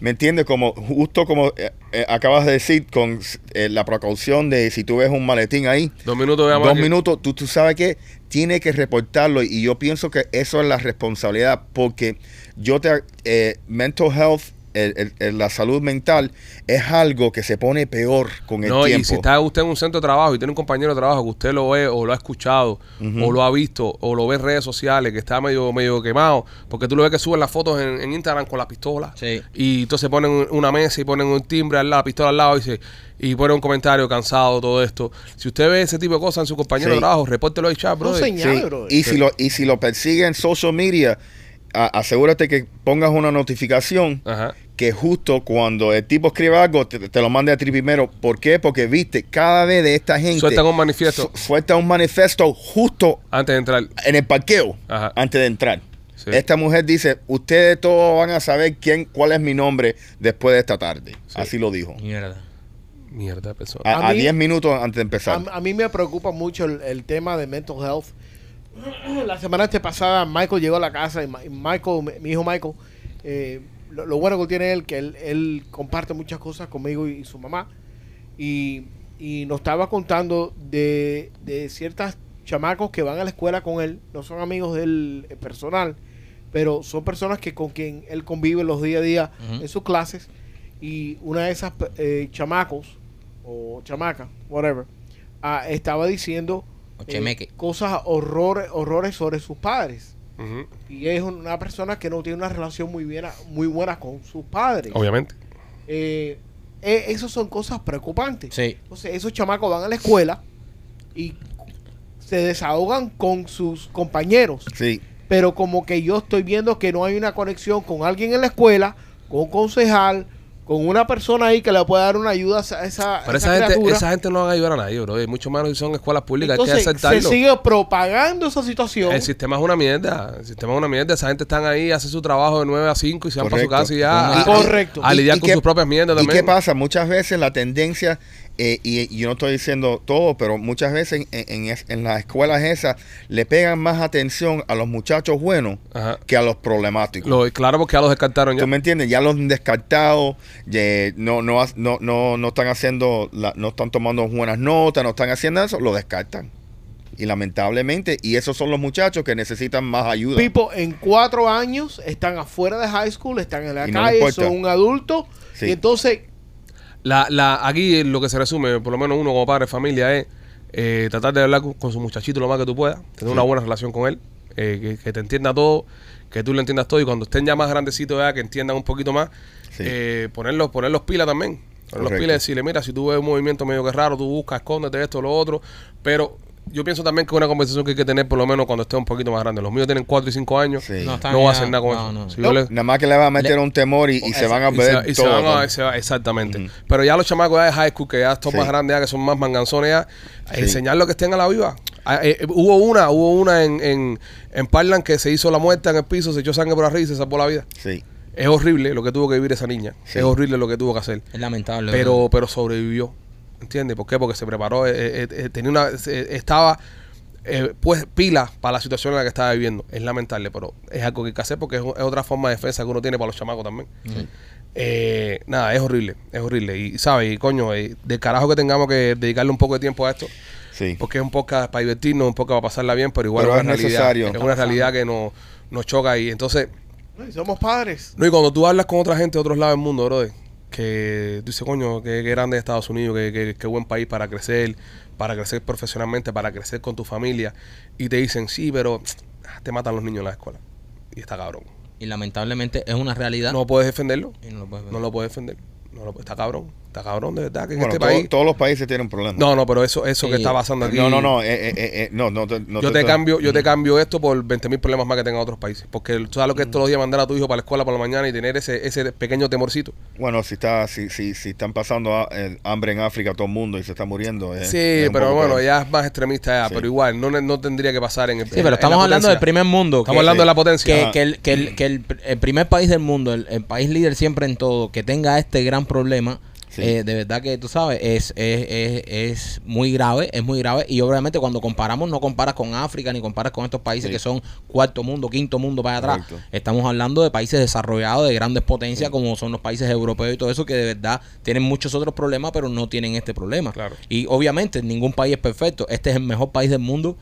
¿Me entiendes? Como justo como eh, eh, acabas de decir con eh, la precaución de si tú ves un maletín ahí, Dos minutos de dos minutos, tú, tú sabes que tiene que reportarlo y yo pienso que eso es la responsabilidad porque yo te eh, mental health el- el- el- la salud mental es algo que se pone peor con el No, tiempo y si está usted en un centro de trabajo y tiene un compañero de trabajo que usted lo ve o lo ha escuchado o lo ha visto o lo ve en redes sociales que está medio medio quemado, porque tú lo ves que suben las fotos en, en Instagram con la pistola Sí. y entonces ponen un- una mesa y ponen un timbre al lado, la pistola al lado y, se, y ponen un comentario cansado, todo esto. Si usted ve ese tipo de cosas en su compañero Sí. de trabajo, repórtelo ahí, chat, No, brother. señal. Sí, brother. y si lo y si lo persigue en social media a- asegúrate que pongas una notificación Ajá. que justo cuando el tipo escribe algo te, te lo mande a ti primero. ¿Por qué? Porque viste, cada vez de esta gente Sueltan un manifiesto. su- suelta un manifiesto justo Antes de entrar. en el parqueo Ajá. antes de entrar. Sí. Esta mujer dice, ustedes todos van a saber quién, cuál es mi nombre después de esta tarde. Así lo dijo. Mierda. Mierda persona. A A a mí- 10 minutos antes de empezar. A, a mí me preocupa mucho el, el tema de mental health. [CLEARS THROAT] La semana antepasada Michael llegó a la casa y Michael, mi, hijo Michael, eh, lo, lo bueno que tiene él que él, él comparte muchas cosas conmigo y, su mamá. Y, y nos estaba contando de, de ciertas chamacos que van a la escuela con él, no son amigos del eh, personal, pero son personas que con quien él convive los día a día en sus clases. Y una de esas eh, chamacos o chamaca, whatever, ah, estaba diciendo eh, cosas horrores, horrores sobre sus padres. Y es una persona que no tiene una relación muy, bien, muy buena con sus padres. Obviamente. Eh, eh, esas son cosas preocupantes. Sí. Entonces, esos chamacos van a la escuela y se desahogan con sus compañeros. Sí. Pero como que yo estoy viendo que no hay una conexión con alguien en la escuela, con un concejal, con una persona ahí que le pueda dar una ayuda a esa, esa, Pero esa esa gente, esa gente no va a ayudar a nadie, bro. Y mucho menos si son escuelas públicas. hay que Entonces, se aceptarlo. sigue propagando esa situación. El sistema es una mierda. El sistema es una mierda. Esa gente están ahí, hacen su trabajo de 9 a 5 y se van para su Correcto. casa y ya. Y- a- Correcto. A, Y- lidiar y con qué- sus propias mierdas ¿Y también. qué pasa? Muchas veces la tendencia, eh, y, y yo no estoy diciendo todo, pero muchas veces en, en es- en las escuelas esas le pegan más atención a los muchachos buenos Ajá. que a los problemáticos. Lo- claro, porque ya los descartaron ya. ¿Tú me entiendes? Ya los han descartado, ya no, no, no, no, no están haciendo, la- no están tomando buenas notas, no están haciendo eso, lo descartan. Y lamentablemente, y esos son los muchachos que necesitan más ayuda. Pipo, en cuatro años están afuera de high school, están en la Y calle, son un adulto. Sí. Y entonces, La, la, aquí lo que se resume, por lo menos uno como padre de familia, es eh, tratar de hablar con, con su muchachito lo más que tú puedas, tener una buena relación con él, eh, que, que te entienda todo, que tú le entiendas todo y cuando estén ya más grandecitos ya, que entiendan un poquito más, Sí. eh, ponerlos, ponerlos pila también. Ponerlos pila y decirle, mira, si tú ves un movimiento medio que raro, tú buscas, escóndete esto, lo otro, pero yo pienso también que es una conversación que hay que tener por lo menos cuando esté un poquito más grande. Los míos tienen 4 y 5 años, Sí. no, voy a hacer nada con no, eso. no. Si No, yo le- nada más que le va a meter un temor y, y se van a y ver se, y se todo. van a- va- exactamente. Pero ya los chamacos ya de high school, que ya son Sí. más grandes, ya que son más manganzones, ya, Sí. enseñarlo que estén a la viva. Ah, eh, eh, hubo una, hubo una en, en, en Parkland que se hizo la muerta en el piso, se echó sangre por arriba y se salvó la vida. Sí. Es horrible lo que tuvo que vivir esa niña. Sí. Es horrible lo que tuvo que hacer. Es lamentable. Pero, pero sobrevivió. ¿Entiendes? ¿Por qué? Porque se preparó, eh, eh, eh, tenía una, se- estaba eh, pues pila para la situación en la que estaba viviendo. Es lamentable, pero es algo que hay que hacer porque es, es otra forma de defensa que uno tiene para los chamacos también. Eh, nada, es horrible, es horrible. Y, ¿sabes? Y coño, eh, de carajo que tengamos que dedicarle un poco de tiempo a esto, Sí. porque es un podcast para divertirnos, un podcast para pasarla bien, pero igual Pero es una es realidad. necesario. Es una realidad que nos, nos choca y entonces... Somos padres. No, y cuando tú hablas con otra gente de otros lados del mundo, brother, que tú dices, coño, qué, qué grande es Estados Unidos, qué, qué- qué buen país para crecer, para crecer profesionalmente, para crecer con tu familia, y te dicen, sí, pero te matan los niños en la escuela. Y está cabrón. Y lamentablemente es una realidad. No puedes defenderlo, Y no lo puedes no lo puedes defender. No lo- está cabrón, está cabrón, de verdad, que en Bueno, este todo- país... todos los países tienen problemas. No, no, pero eso, eso que está pasando aquí... no, no, no, eh, eh, eh, eh, no, no, te- no yo te cambio, yo te cambio esto por 20 mil problemas más que tengan otros países. Porque tú sabes lo que es todos los días mandar a tu hijo para la escuela por la mañana y tener ese, ese pequeño temorcito. Bueno, si está, si, si, si están pasando ah, eh, hambre en África todo el mundo y se está muriendo. eh, Sí, es pero bueno, peor. ya es más extremista ya, Sí. pero igual, no, no tendría que pasar en el Sí, pero estamos hablando del primer mundo. Estamos que- hablando de la potencia. Que, Ajá. que el, que, el, que el, el primer país del mundo, el, el país líder siempre en todo, que tenga este gran problema, Sí. eh, de verdad que tú sabes, es, es, es, es muy grave, es muy grave. Y obviamente cuando comparamos, no comparas con África ni comparas con estos países Sí. que son cuarto mundo, quinto mundo para atrás. Correcto. Estamos hablando de países desarrollados, de grandes potencias, como son los países europeos y todo eso, que de verdad tienen muchos otros problemas, pero no tienen este problema. Claro. Y obviamente ningún país es perfecto. Este es el mejor país del mundo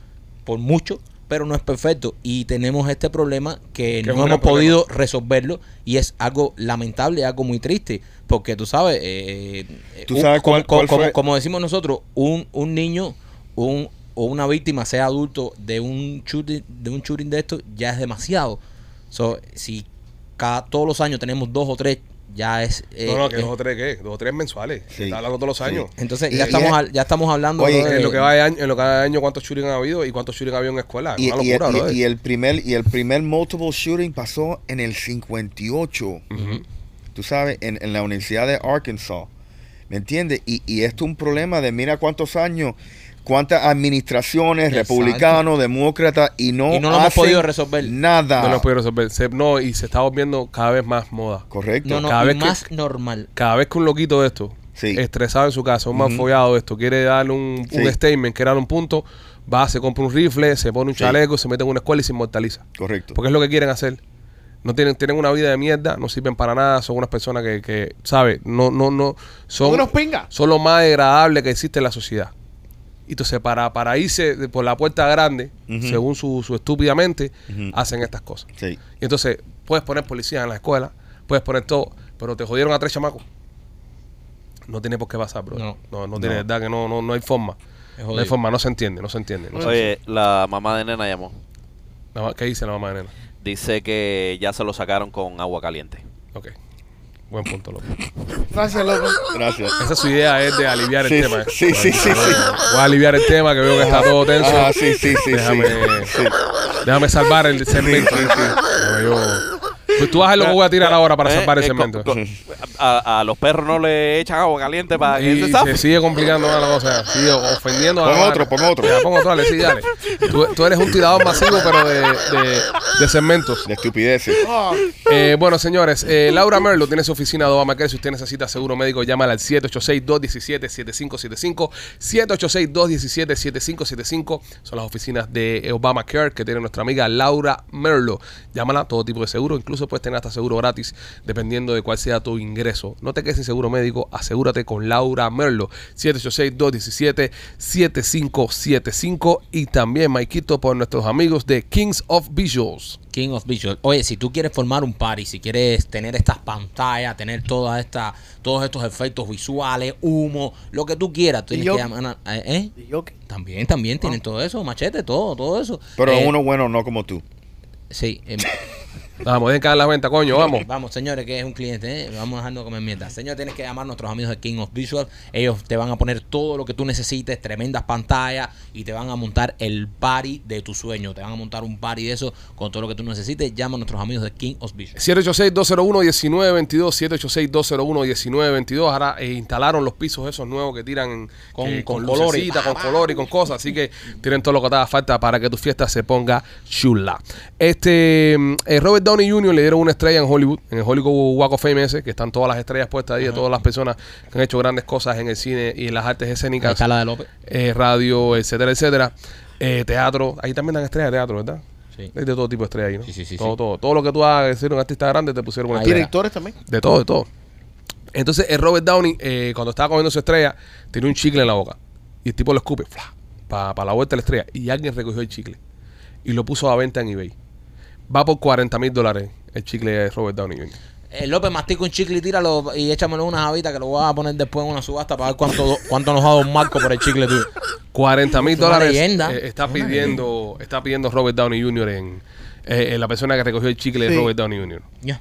por mucho, pero no es perfecto. Y tenemos este problema que, no hemos problema. podido resolverlo y es algo lamentable, algo muy triste. Porque tú sabes, eh, ¿Tú sabes como, cuál- como- cuál fue? como- como decimos nosotros, un, un niño un, o una víctima, sea adulto, de un shooting de, un shooting de esto, ya es demasiado. So, si cada, todos los años tenemos dos o tres, ya es... eh, No, no, que eh, dos o tres, ¿qué? Dos o tres mensuales. Sí. Está hablando todos los Sí. años. entonces Y- ya y estamos es- al- ya estamos hablando Oye, bro, de- En lo que va de año, en lo que va de año cuántos shootings ha habido y cuántos shootings ha habido en escuela. Y, Una locura, el primer y el primer multiple shooting pasó en el 58. Ujú. Tú sabes, en, en la Universidad de Arkansas. ¿Me entiendes? Y, y esto es un problema de mira cuántos años, cuántas administraciones, Exacto. republicanos, demócratas, y no, Y no lo hemos podido resolver. Nada. No lo puede resolver. Se- no, y se está volviendo cada vez más moda. Correcto. No, no, Cada vez que- más normal. Cada vez que un loquito de esto, Sí. estresado en su casa, un mal Ujú. follado de esto, quiere darle un, un Sí. statement, quiere darle un punto, va, se compra un rifle, se pone un Sí. chaleco, se mete en una escuela y se inmortaliza. Correcto. Porque es lo que quieren hacer. No tienen, tienen una vida de mierda, no sirven para nada, son unas personas que, que ¿sabes? No, no, no, son, Unos pingas. son lo más degradable que existe en la sociedad. Y entonces para, para irse de- por la puerta grande, según su, su estúpidamente, Ujú. hacen estas cosas. Sí. Y entonces puedes poner policías en la escuela, puedes poner todo, pero te jodieron a tres chamacos. No tiene por qué pasar, bro. No. No, no, tiene No. verdad que no, no, no hay forma. Es No hay jodido. forma, no se entiende, no se entiende. no se Oye, la mamá de nena llamó. La ma- ¿Qué dice la mamá de nena? Dice que ya se lo sacaron con agua caliente. Ok. Buen punto, loco. Gracias, loco. Gracias. Esa es su idea, es de aliviar el Sí, tema. sí, sí, sí, sí. Voy a aliviar el tema, que veo que está todo tenso. Ah, sí, sí, sí, déjame, sí. déjame salvar el segmento. Sí, sí, sí. Déjame yo- Pues tú vas lo que voy a tirar ahora para Eh, salvar el eh, segmento. co- co- a, a los perros no le echan agua caliente para que Y se se zafe. sigue complicando la cosa, sigue ofendiendo a Pon la otro, pon otro. Ya, pon otro, dale, sí, dale. Tú, tú eres un tirador masivo, pero de, de, de segmentos. De estupideces. Ah, Eh, bueno, señores, eh, Laura Merlo tiene su oficina de Obamacare. Si usted necesita seguro médico, llámala al 786-217-7575. 786-217-7575 son las oficinas de Obamacare que tiene nuestra amiga Laura Merlo. Llámala, todo tipo de seguro, incluso incluso puedes tener hasta seguro gratis dependiendo de cuál sea tu ingreso. No te quedes sin seguro médico, asegúrate con Laura Merlo, 786-217-7575 y también, Maikito, por nuestros amigos de Kings of Visuals. King of Visual. Oye, si tú quieres formar un party, si quieres tener estas pantallas, tener todas estas, todos estos efectos visuales, humo, lo que tú quieras, tienes que llamar a- ¿eh? ¿Y yo qué? También, también tienen todo eso, machete, todo, todo eso. Pero Eh, uno bueno, no como tú. Sí. eh, [LAUGHS] Vamos, dejen caer la venta, coño, vamos. Vamos, señores, que es un cliente, ¿eh? vamos dejando de comer mierda. Señor, tienes que llamar a nuestros amigos de King of Visual. Ellos te van a poner todo lo que tú necesites, tremendas pantallas y te van a montar el party de tu sueño. Te van a montar un party de eso con todo lo que tú necesites. Llama a nuestros amigos de King of Visual. 786-201-1922, 786-201-1922. Ahora eh, instalaron los pisos esos nuevos que tiran Con- eh, con con colores. con color y con cosas. Así que tienen todo lo que te haga falta para que tu fiesta se ponga chula. Este eh, Robert Downey Jr. le dieron una estrella en Hollywood, en el Hollywood Walk of Fame ese, que están todas las estrellas puestas ahí, de todas las personas que han hecho grandes cosas en el cine y en las artes escénicas, está la de López. eh, radio, etcétera, etcétera. Eh, teatro, ahí también dan estrellas de teatro, ¿verdad? Sí. Hay de todo tipo de estrellas ahí, ¿no? Sí, sí, sí, todo, sí. todo, todo lo que tú hagas, ser un artista grande, te pusieron una estrella. Directores también. De todo, de todo. Entonces, el Robert Downey, eh, cuando estaba comiendo su estrella, tenía un chicle en la boca. Y el tipo lo escupe, para la vuelta de la estrella. Y alguien recogió el chicle. Y lo puso a venta en eBay. Va por 40 mil dólares el chicle de Robert Downey Jr. Eh, López mastica un chicle y tíralo y échamelo en una javita que lo voy a poner después en una subasta para ver cuánto, cuánto nos ha dado un marco por el chicle tuyo. 40 mil dólares leyenda. eh, está pidiendo está pidiendo Robert Downey Jr. en, eh, en la persona que recogió el chicle de. Robert Downey Jr. Ya.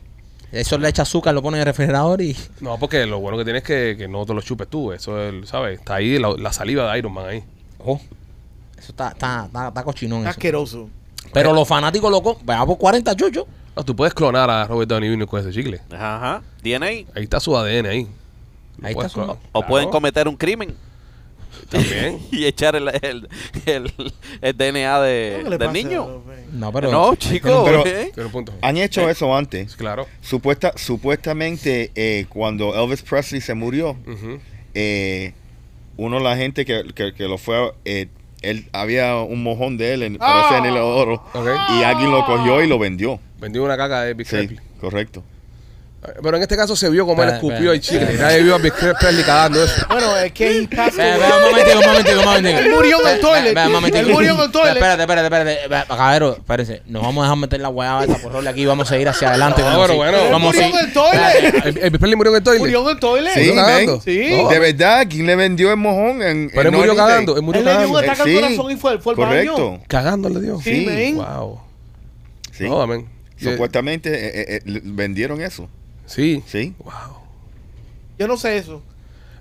Eso le echa azúcar, lo pone en el refrigerador y. No, porque lo bueno que tienes es que, que no te lo chupes tú. Eso es, ¿sabes? Está ahí la, la saliva de Iron Man ahí. Oh, eso está, está, está, está cochinón. Está Eso. asqueroso. Pero los fanáticos locos, vea por 40 chuchos. No, tú puedes clonar a Robert Downey Jr. con ese chicle. Ajá. DNA. Ahí está su ADN ahí. Lo Ahí puedes está su- clonar. O pueden cometer un crimen También. [LAUGHS] y echar el, el, el, el DNA de, ¿Qué le del pasa, niño. No, pero. No, chico. Pero- ¿eh? Tiene un punto. Han hecho eso antes. Claro. Supuesta, supuestamente, eh, cuando Elvis Presley se murió, Ujú. eh, uno de la gente que, que- que lo fue, a- eh, él había un mojón de él en, Ah. parece en el oro Ok. y alguien lo cogió y lo vendió. Vendió una caca de Big Sí, correcto. Pero en este caso se vio como él Espera, escupió el espera. chicle. Nadie vio a Big Presley cagando eso. Bueno, es que he passed Ve, away. ve, un momentico, un momentico, un momentico. Él murió en el toilet. un momentico. Él murió en el toilet. Espérate, espérate, espérate. Caballero, espérese. Nos vamos a dejar meter la hueá esa por rol aquí y vamos a seguir hacia adelante. No, como bueno, si- bueno. Murió en el toilet. ¿El, el Big Presley murió en el toilet? Murió en el toilet. Sí, ¿Murió man. cagando? Sí. No, De verdad, ¿quién le vendió el mojón? En, Pero él murió cagando. Él murió Él le dio un cagando. ataque al Sí. corazón y fue, fue al Correcto. baño. Cagando le dio. Sí, Sí. Wow. Sí. No, amén. Supuestamente eh, eh, eh, le- vendieron eso. Sí. Sí. Wow. Yo no sé eso.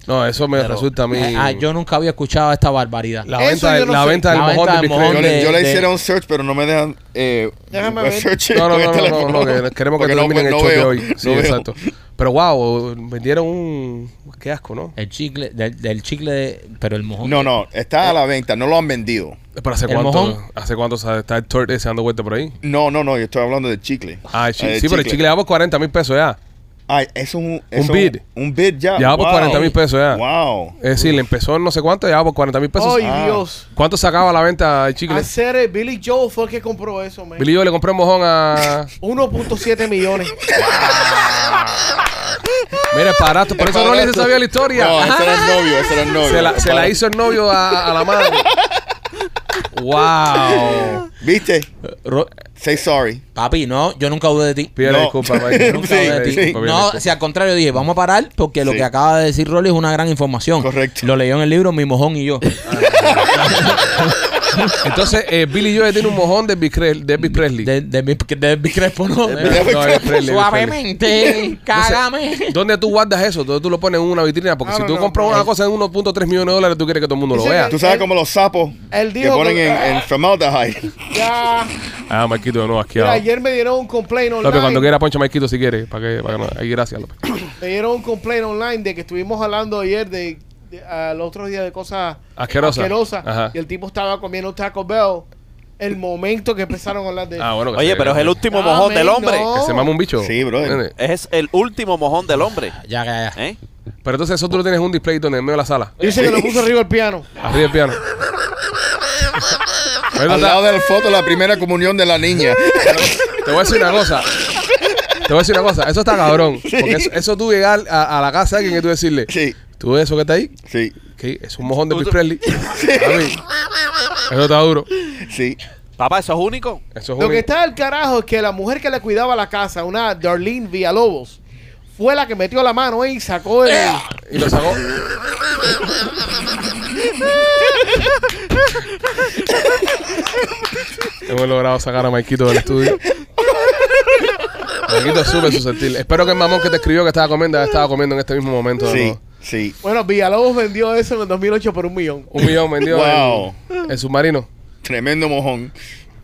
No, eso me Pero, resulta a mí. eh, ah, yo nunca había escuchado esta barbaridad. La Eso venta, yo del- no la sé. venta del La mojón venta de del Big mojón Yo, Presley. le- yo le de- hiciera un search, pero no me dejan eh, Déjame ver search No, no, con no, el no, no, teléfono. no, que queremos que Porque no- terminen el no show de veo, hoy. no Sí, veo. exacto. Pero wow, vendieron un. Qué asco, ¿no? El chicle, del, del chicle de. Pero el mojón. No, no, está a la venta, no lo han vendido. Pero hace ¿El cuánto, mojón? hace cuánto sa- está el tort ese dando vuelta por ahí. No, no, no, yo estoy hablando de chicle. Ah, el Eh, sí, pero el chicle ya por 40 mil pesos ya. Ay, eso es un, eso bid. Un bid ya. Ya por Wow. 40 mil pesos ya. Wow. Es decir, le empezó en no sé cuánto, ya va por 40 mil pesos. Ay, Ah. Dios. ¿Cuánto sacaba la venta el chicle? Hacer el Billy Joe fue el que compró eso, man. Billy yo le compré un mojón a. [LAUGHS] 1.7 millones. Mira, es barato. Por Es eso Rolly se sabía la historia. No, ese era el novio, ese era el novio. Se la, se la Para- hizo el novio a, a la madre. Wow. ¿Viste? Ro- Say sorry. Papi, no, yo nunca dudé de ti. Pídele No. disculpas, Mike. Nunca [LAUGHS] Sí, dudé de ti. sí. No, si al contrario dije, vamos a parar porque lo Sí. que acaba de decir Rolly es una gran información. Correcto. Lo leyó en el libro Mi Mojón y yo. [LAUGHS] [LAUGHS] Entonces, eh, Billy Joe tiene un mojón de de Big Presley. De, de, mi- de Elvis Crespo, ¿no? No, Elvis Presley, Elvis Presley. Suavemente, [LAUGHS] cágame. ¿Dónde tú guardas eso? ¿Dónde tú lo pones en una vitrina? Porque No, si no, tú no. compras una cosa en 1.3 millones de dólares, tú quieres que todo el mundo lo vea. Tú sabes como los sapos él que ponen que- en, en formaldehyde. Ya. Ah, Marquito de nuevo aquí ayer me dieron un complaint online. López, cuando quiera poncha Marquito si quiere. Para que, para que no- ahí, gracias, López. Me dieron un complaint online de que estuvimos hablando ayer de, de- al otro día de cosas Asquerosas. Y el tipo estaba comiendo Taco Bell. El momento que empezaron a hablar de Ah, bueno. Oye, se- pero es el último Ah, mojón del hombre. no. Que se mama un bicho. Sí. Es el último mojón del hombre. Ya, ya, ya. ¿Eh? Pero entonces eso tú lo tienes en un display en medio de la sala. Dice que lo puso arriba del piano. Arriba del piano. Al lado de la foto la primera comunión de la niña. Te voy a decir una cosa. Te voy a decir una cosa, eso está cabrón. Porque eso, eso tú llegar a, a la casa de alguien y tú decirle, Sí, ¿tú ves eso que está ahí? sí, ¿Qué? Es un mojón de Chris Presley. [LAUGHS] Papi, Eso está duro. sí. Papá, eso es único. Eso es Lo que único. está del carajo es que la mujer que le cuidaba la casa, una Darlene Villalobos, fue la que metió la mano ahí y sacó el. Y lo sacó. [LAUGHS] Hemos logrado sacar a Maikito del estudio. Maikito es súper susceptible. Espero que el mamón que te escribió que estaba comiendo estado comiendo en este mismo momento. Sí. Bueno, Villalobos vendió eso en el 2008 por un millón. Un millón vendió Wow. el, el submarino. Tremendo mojón.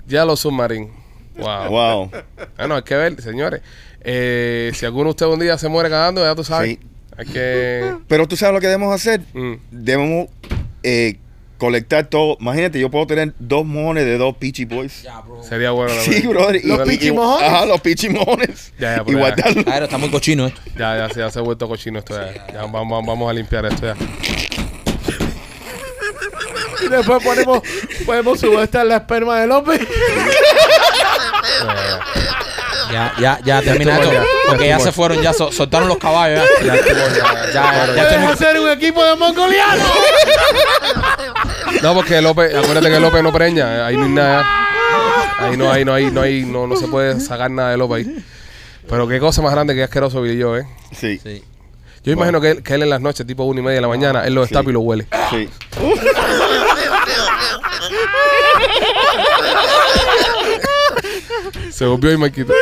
Ya los submarinos. Wow. Wow. Bueno, hay que ver, señores. Eh, si alguno de ustedes un día se muere cagando, ya tú sabes. Sí. Hay que. Pero tú sabes lo que debemos hacer. Mm. Debemos eh, colectar todo. Imagínate, yo puedo tener dos mojones de dos Peachy Boys. Ya, bro. Sería bueno. la Sí, verdad. brother. y- ¿Los y- Peachy y- mojones? Ajá, los Peachy mojones. Ya, ya, y pero ya. guardarlos. Claro, está muy cochino esto. Ya, ya, se- ya se ha vuelto cochino esto. Ya, Ya, vamos, vamos a limpiar esto ya. Y después ponemos, podemos subestar la esperma de López. Ya, ya, ya termina estuvo, esto. ya. Porque Ya ya se fueron, ya so- soltaron los caballos. Ya, Ya, ya, ya, ya, ya Puedes terminó. hacer un equipo de mongolianos. No, porque López, acuérdate que López no preña, ahí no hay nada. Ahí no hay, no hay, no hay, no, no se puede sacar nada de López ahí. Pero qué cosa más grande que asqueroso vi yo, eh. Sí, Sí. Yo imagino que él, que él en las noches, tipo una y media de la mañana, él lo destapa Sí. y lo huele. sí. Se volvió ahí, Marquito.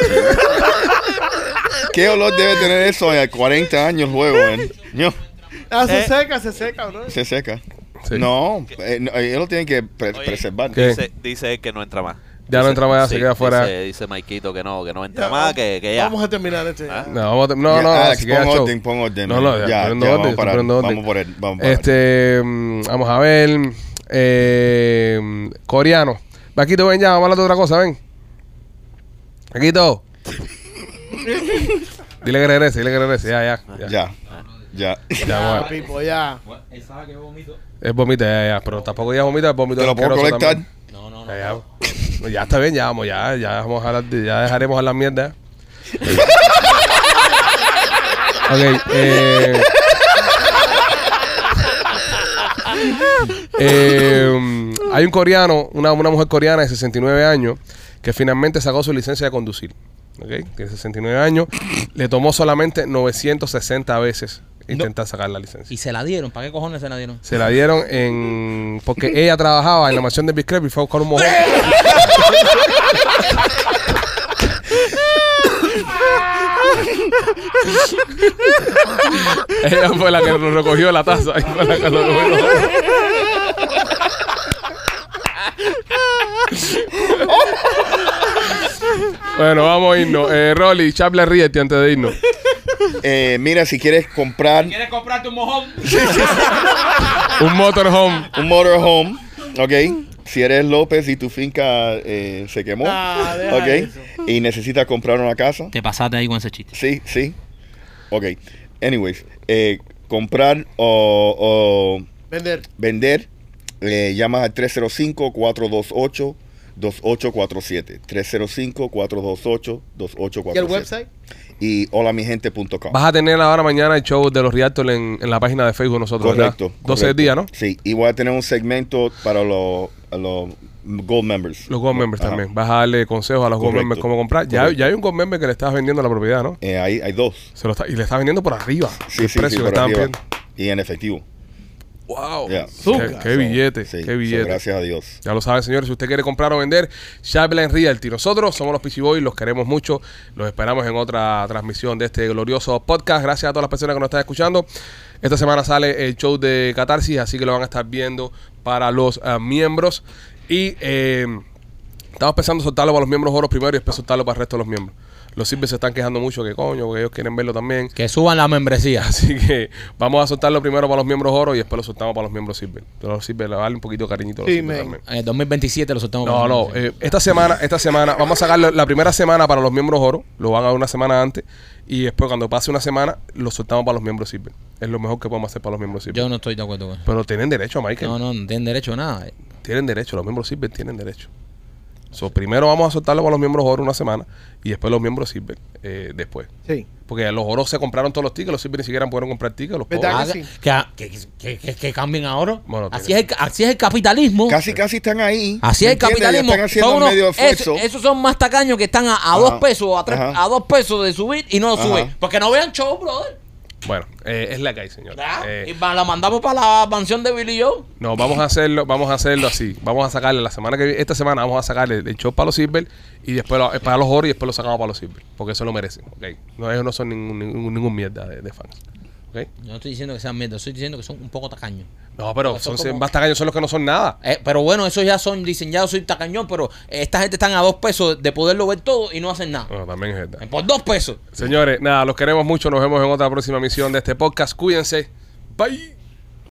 ¿Qué olor debe tener eso a 40 años luego? eh? Ño, Ah, se Eh. seca, se seca, ¿no? se seca. Sí. No, eh, no, ellos lo tienen que pre- Oye, preservar. Dice, dice que no entra más. Ya no entra más, ya se queda fuera. Dice, dice Maikito que no, que no entra Ya, más, que, que ya. Vamos a terminar este. Ah. No, vamos a- no, Ya, no, Alex, pon show. orden, pon orden. No, no, ya, ya, ya, orden, vamos, para, poniendo orden. vamos por él. Vamos para Este, mm, vamos a ver. Eh, coreano. Vaquito, ven ya, vamos a hablar de otra cosa, ven. Vaquito. [LAUGHS] dile que regrese, dile que regrese. Ya, ya. Ya, Ya, ya. ya, Ya, vamos a- Pipo, ya. Es vomita, ya, ya. Pero tampoco ya vomita, es vómito ¿Te lo puedo colectar? también. No, no, no. Ya, ya. Está bien, ya vamos, ya, ya vamos a de- ya dejaremos a la mierda. [LAUGHS] ok, eh, eh, hay un coreano, una, una mujer coreana de 69 años que finalmente sacó su licencia de conducir. Ok, tiene 69 años, le tomó solamente 960 veces intentar sacar la licencia. Y se la dieron. ¿Para qué cojones se la dieron? Se la dieron en. Porque [LAUGHS] ella trabajaba en la mansión de Biscrep y fue a buscar un mojón. [LAUGHS] ella fue la que nos recogió la taza. y fue la que lo recogió. [LAUGHS] bueno, vamos a irnos. Eh, Rolly, Chaple ríete antes de irnos. Eh, mira, si quieres comprar ¿Quieres comprarte un mojón? [LAUGHS] Un motorhome. un motorhome, ok. Si eres López y tu finca eh, se quemó, Ah, ok. eso. Y necesitas comprar una casa, Te pasaste ahí con ese chiste. sí, sí. Ok. Anyways, eh, comprar o, o Vender. vender, eh, llamas al 305-428. 2847 305-428-2847 ¿Y el website? Y holamigente.com Vas a tener ahora mañana el show de los Realtors en, en la página de Facebook nosotros, Correcto. ¿verdad? 12 del correcto. día, ¿no? Sí, y voy a tener un segmento para los, los Gold Members. Los Gold Members Ajá. también. Vas a darle consejos a los Gold. Members cómo comprar. Ya, ya hay un Gold Member que le estás vendiendo la propiedad, ¿no? Eh, hay, hay dos. Se lo está, y le estás vendiendo por arriba. Sí, el sí, precio sí, que estaban pidiendo. Y en efectivo. ¡Wow! Ya. Qué, qué billete, Sí, qué so, billete. gracias a Dios. Ya lo saben, señores. Si usted quiere comprar o vender, Sharpline Realty. Nosotros somos los PC Boys, los queremos mucho. Los esperamos en otra transmisión de este glorioso podcast. Gracias a todas las personas que nos están escuchando. Esta semana sale el show de Catarsis, así que lo van a estar viendo para los ah, miembros. Y eh, estamos pensando soltarlo para los miembros oros primero y después soltarlo para el resto de los miembros. Los silver se están quejando mucho que coño, porque ellos quieren verlo también. Que suban la membresía. [LAUGHS] Así que vamos a soltarlo primero para los miembros oro y después lo soltamos para los miembros silver. Los silver, darle un poquito de cariñito a los Sí, silver man. también. En el 2027 lo soltamos. No, para no. los miembros. eh, esta semana, esta semana, vamos a sacarlo la primera semana para los miembros oro. Lo van a dar una semana antes. Y después, cuando pase una semana, lo soltamos para los miembros silver. Es lo mejor que podemos hacer para los miembros silver. Yo no estoy de acuerdo con eso. Pero tienen derecho, Michael. No, no, no tienen derecho a nada. Tienen derecho. Los miembros silver tienen derecho. So, primero vamos a soltarlo para los miembros oro una semana y después los miembros sirven eh, después. Sí. Porque los oros se compraron todos los tickets, los silver ni siquiera pudieron comprar tickets. Los ¿Verdad? pobres. Ah, que, sí. que, que, que- que cambien ahora. Bueno, así, es el, así es el capitalismo. Casi, casi están ahí. Así es el capitalismo. Están haciendo Son unos- eso- esos son más tacaños que están a, a dos pesos, a, tres- a dos pesos de subir y no Ajá. suben. Porque no vean show, brother. Bueno, eh, es la que hay, señor. ¿verdad? Eh, y la mandamos para la mansión de Billy Joe. No, vamos a hacerlo, vamos a hacerlo así. Vamos a sacarle la semana que viene, esta semana vamos a sacarle el show para los silver y después lo- eh, para los oro y después lo sacamos para los silver. Porque eso lo merecen. ¿ok? No, ellos no son ningún, ningún, ningún mierda de, de fans. Yo no estoy diciendo que sean mierda, estoy diciendo que son un poco tacaños. No, pero son, como- más tacaños son los que no son nada. Eh, pero bueno, esos ya son diseñados, soy tacañón, pero esta gente están a dos pesos de poderlo ver todo y no hacen nada. No, también es verdad. Eh, Por dos pesos. Señores, nada, los queremos mucho. Nos vemos en otra próxima misión de este podcast. Cuídense. Bye.